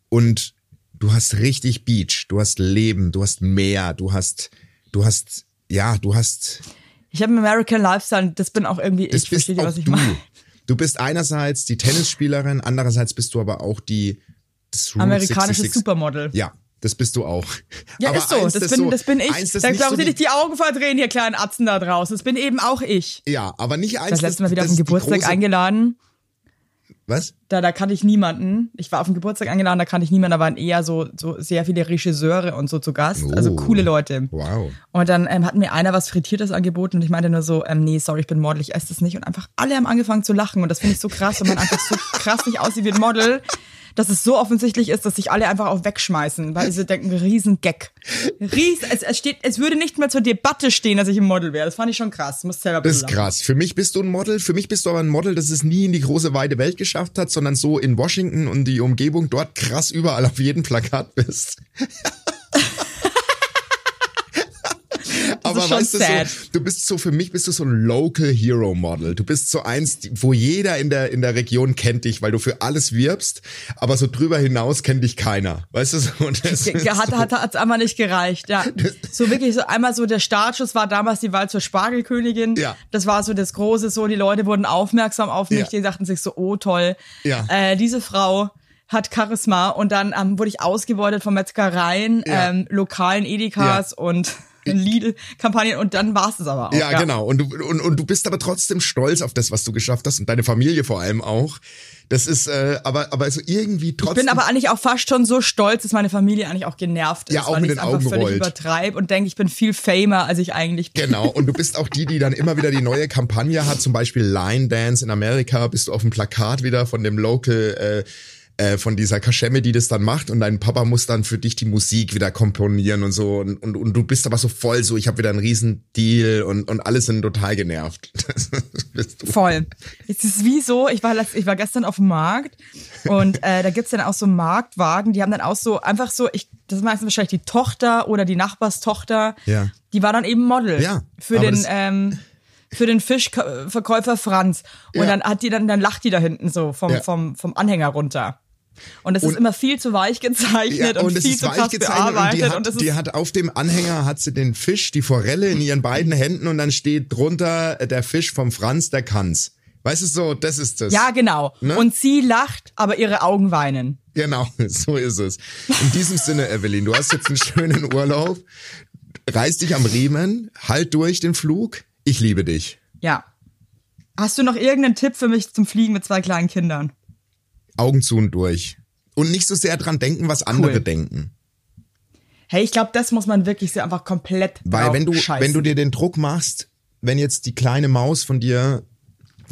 [SPEAKER 2] und du hast richtig Beach, du hast Leben, du hast Meer, du hast, du hast, ja, du hast,
[SPEAKER 3] Ich habe einen American Lifestyle, das bin auch irgendwie
[SPEAKER 2] das
[SPEAKER 3] ich.
[SPEAKER 2] auch
[SPEAKER 3] was ich
[SPEAKER 2] du.
[SPEAKER 3] meine?
[SPEAKER 2] Du bist einerseits die Tennisspielerin, andererseits bist du aber auch die das Route
[SPEAKER 3] Amerikanisches
[SPEAKER 2] 66
[SPEAKER 3] Supermodel.
[SPEAKER 2] Ja, das bist du auch.
[SPEAKER 3] Ja,
[SPEAKER 2] aber
[SPEAKER 3] ist so.
[SPEAKER 2] eins,
[SPEAKER 3] Das bin, das bin ich.
[SPEAKER 2] Eins, das
[SPEAKER 3] da
[SPEAKER 2] nicht
[SPEAKER 3] glauben
[SPEAKER 2] so
[SPEAKER 3] Sie nicht die Augen verdrehen, ihr kleinen Atzen da draußen. Das bin eben auch ich.
[SPEAKER 2] Ja, aber nicht eins.
[SPEAKER 3] Das letzte Mal wieder auf
[SPEAKER 2] das
[SPEAKER 3] den Geburtstag
[SPEAKER 2] große-
[SPEAKER 3] eingeladen.
[SPEAKER 2] Was?
[SPEAKER 3] Da, da kannte ich niemanden. Ich war auf den Geburtstag eingeladen, da kannte ich niemanden. Da waren eher so, so sehr viele Regisseure und so zu Gast. Also
[SPEAKER 2] Oh.
[SPEAKER 3] coole Leute.
[SPEAKER 2] Wow.
[SPEAKER 3] Und dann ähm, hat mir einer was Frittiertes angeboten und ich meinte nur so, ähm, nee, sorry, ich bin Model, ich esse das nicht. Und einfach alle haben angefangen zu lachen und das finde ich so krass, wenn man einfach so krass nicht aussieht wie ein Model, dass es so offensichtlich ist, dass sich alle einfach auch wegschmeißen, weil sie denken, riesen Gag. Ries, es, es, steht, es würde nicht mehr zur Debatte stehen, dass ich ein Model wäre. Das fand ich schon krass. Muss selber
[SPEAKER 2] Das ist krass. Für mich bist du ein Model. Für mich bist du aber ein Model, das es nie in die große weite Welt geschafft hat, sondern so in Washington und die Umgebung dort krass überall auf jedem Plakat bist. Aber
[SPEAKER 3] schon
[SPEAKER 2] weißt du,
[SPEAKER 3] sad.
[SPEAKER 2] so, du bist so, für mich bist du so ein Local Hero Model. Du bist so eins, wo jeder in der, in der Region kennt dich, weil du für alles wirbst, aber so drüber hinaus kennt dich keiner. Weißt du, so, und das
[SPEAKER 3] Ge-
[SPEAKER 2] ist
[SPEAKER 3] ge- hat,
[SPEAKER 2] so,
[SPEAKER 3] hat, hat's einfach nicht gereicht, ja. So wirklich so einmal so der Startschuss war damals die Wahl zur Spargelkönigin.
[SPEAKER 2] Ja.
[SPEAKER 3] Das war so das große, so die Leute wurden aufmerksam auf mich,
[SPEAKER 2] Ja.
[SPEAKER 3] die sagten sich so, oh toll.
[SPEAKER 2] Ja.
[SPEAKER 3] Äh, diese Frau hat Charisma und dann ähm, wurde ich ausgebeutet von Metzgereien,
[SPEAKER 2] Ja.
[SPEAKER 3] ähm, lokalen Edekas und Lidl-Kampagnen und dann war's es aber auch.
[SPEAKER 2] ja, genau. Und du, und, und du bist aber trotzdem stolz auf das, was du geschafft hast und deine Familie vor allem auch. Das ist, äh, aber, aber so irgendwie
[SPEAKER 3] Ich
[SPEAKER 2] trotzdem.
[SPEAKER 3] bin aber eigentlich auch fast schon so stolz, dass meine Familie eigentlich auch genervt ist,
[SPEAKER 2] Ja, auch
[SPEAKER 3] weil
[SPEAKER 2] mit
[SPEAKER 3] ich
[SPEAKER 2] den Augen
[SPEAKER 3] völlig
[SPEAKER 2] rollt.
[SPEAKER 3] übertreibe und denke, ich bin viel famer, als ich eigentlich bin.
[SPEAKER 2] Genau, und du bist auch die, die dann immer wieder die neue Kampagne hat, zum Beispiel Line Dance in Amerika, bist du auf dem Plakat wieder von dem Local, äh, äh, von dieser Kaschemme, die das dann macht und dein Papa muss dann für dich die Musik wieder komponieren und so und, und, und du bist aber so voll so, ich habe wieder einen riesen Deal und, und alle sind total genervt.
[SPEAKER 3] Voll. Es ist wie so, ich war, ich war gestern auf dem Markt und äh, da gibt's dann auch so Marktwagen, die haben dann auch so einfach so, ich, das ist meistens wahrscheinlich die Tochter oder die Nachbarstochter,
[SPEAKER 2] Ja.
[SPEAKER 3] die war dann eben Model
[SPEAKER 2] Ja,
[SPEAKER 3] für den ähm, für den Fischverkäufer Franz. Und
[SPEAKER 2] Ja.
[SPEAKER 3] dann hat die dann, dann lacht die da hinten so vom,
[SPEAKER 2] Ja.
[SPEAKER 3] vom, vom Anhänger runter. Und das
[SPEAKER 2] Und-
[SPEAKER 3] ist immer viel zu weich gezeichnet und,
[SPEAKER 2] es
[SPEAKER 3] viel
[SPEAKER 2] ist
[SPEAKER 3] zu krass
[SPEAKER 2] gezeichnet und
[SPEAKER 3] bearbeitet.
[SPEAKER 2] die, hat,
[SPEAKER 3] und das
[SPEAKER 2] die hat auf dem Anhänger hat sie den Fisch, die Forelle in ihren beiden Händen und dann steht drunter äh, der Fisch vom Franz, der kann's. Weißt du so, das ist das.
[SPEAKER 3] ja, genau.
[SPEAKER 2] Ne?
[SPEAKER 3] Und sie lacht, aber ihre Augen weinen.
[SPEAKER 2] Genau, so ist es. In diesem Sinne, Evelyn, du hast jetzt einen schönen Urlaub. Reiß dich am Riemen, halt durch den Flug. Ich liebe dich.
[SPEAKER 3] Ja. Hast du noch irgendeinen Tipp für mich zum Fliegen mit zwei kleinen Kindern?
[SPEAKER 2] Augen zu und durch. Und nicht so sehr dran denken, was andere
[SPEAKER 3] Cool.
[SPEAKER 2] denken.
[SPEAKER 3] Hey, ich glaube, das muss man wirklich so einfach komplett
[SPEAKER 2] Weil wenn du,
[SPEAKER 3] scheißen.
[SPEAKER 2] wenn du dir den Druck machst, wenn jetzt die kleine Maus von dir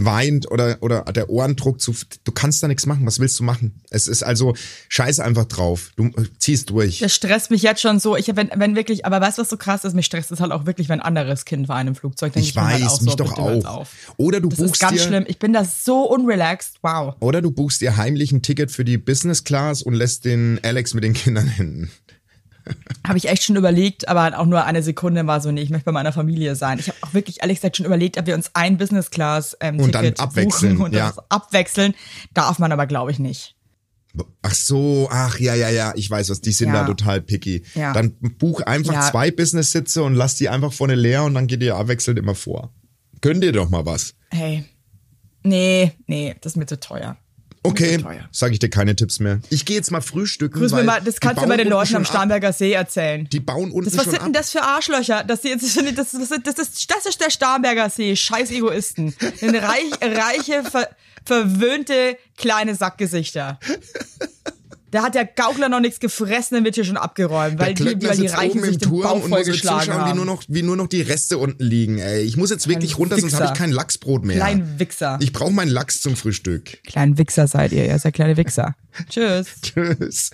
[SPEAKER 2] weint oder, oder der Ohrendruck zu, du kannst da nichts machen. Was willst du machen? Es ist also, scheiß einfach drauf. Du äh, ziehst durch.
[SPEAKER 3] das stresst mich jetzt schon so. Ich wenn, wenn wirklich, aber weißt du, was so krass ist? Mich stresst es halt auch wirklich, wenn ein anderes Kind war in einem Flugzeug. Denk
[SPEAKER 2] Ich
[SPEAKER 3] mir halt
[SPEAKER 2] weiß,
[SPEAKER 3] auch
[SPEAKER 2] mich
[SPEAKER 3] so,
[SPEAKER 2] doch auch.
[SPEAKER 3] Auf.
[SPEAKER 2] Oder du
[SPEAKER 3] Das ist
[SPEAKER 2] buchst
[SPEAKER 3] ganz
[SPEAKER 2] dir,
[SPEAKER 3] schlimm. Ich bin da so unrelaxed. Wow.
[SPEAKER 2] Oder du buchst dir heimlich ein Ticket für die Business Class und lässt den Alex mit den Kindern hinten.
[SPEAKER 3] Habe ich echt schon überlegt, aber auch nur eine Sekunde war so, nee, ich möchte bei meiner Familie sein. Ich habe auch wirklich ehrlich gesagt schon überlegt, ob wir uns ein Business Class ähm,
[SPEAKER 2] Und dann
[SPEAKER 3] Ticket
[SPEAKER 2] abwechseln,
[SPEAKER 3] buchen und
[SPEAKER 2] ja.
[SPEAKER 3] das abwechseln. Darf man aber, glaube ich, nicht.
[SPEAKER 2] Ach so, ach ja, ja, ja, ich weiß was, die sind
[SPEAKER 3] Ja.
[SPEAKER 2] da total picky.
[SPEAKER 3] Ja.
[SPEAKER 2] Dann buch einfach
[SPEAKER 3] Ja.
[SPEAKER 2] zwei Business-Sitze und lass die einfach vorne leer und dann geht ihr abwechselnd immer vor. Gönn dir doch mal was.
[SPEAKER 3] Hey. Nee, nee, das ist mir zu teuer.
[SPEAKER 2] Okay, sage ich dir keine Tipps mehr. Ich gehe jetzt mal frühstücken.
[SPEAKER 3] Grüß mir
[SPEAKER 2] weil
[SPEAKER 3] mal, das kannst du mal den Leuten am. Starnberger See erzählen.
[SPEAKER 2] Die bauen unten
[SPEAKER 3] Das, was
[SPEAKER 2] schon
[SPEAKER 3] sind denn das für Arschlöcher? Das, das, das, das, das, das, ist, das ist der Starnberger See. Scheiß Egoisten. Reich, reiche, ver, verwöhnte kleine Sackgesichter. Da hat der Gaukler noch nichts gefressen, dann wird hier schon abgeräumt, weil die, weil die Reichen sich den Bauch vollgeschlagen
[SPEAKER 2] zuschauen, wie
[SPEAKER 3] haben.
[SPEAKER 2] nur, noch, wie nur noch die Reste unten liegen. Ey, ich muss jetzt wirklich runter, sonst habe ich
[SPEAKER 3] Wichser.
[SPEAKER 2] kein Lachsbrot mehr.
[SPEAKER 3] Klein Wichser.
[SPEAKER 2] Ich brauche meinen Lachs zum Frühstück.
[SPEAKER 3] Klein Wichser seid ihr, ihr seid kleine Wichser. Tschüss.
[SPEAKER 2] Tschüss.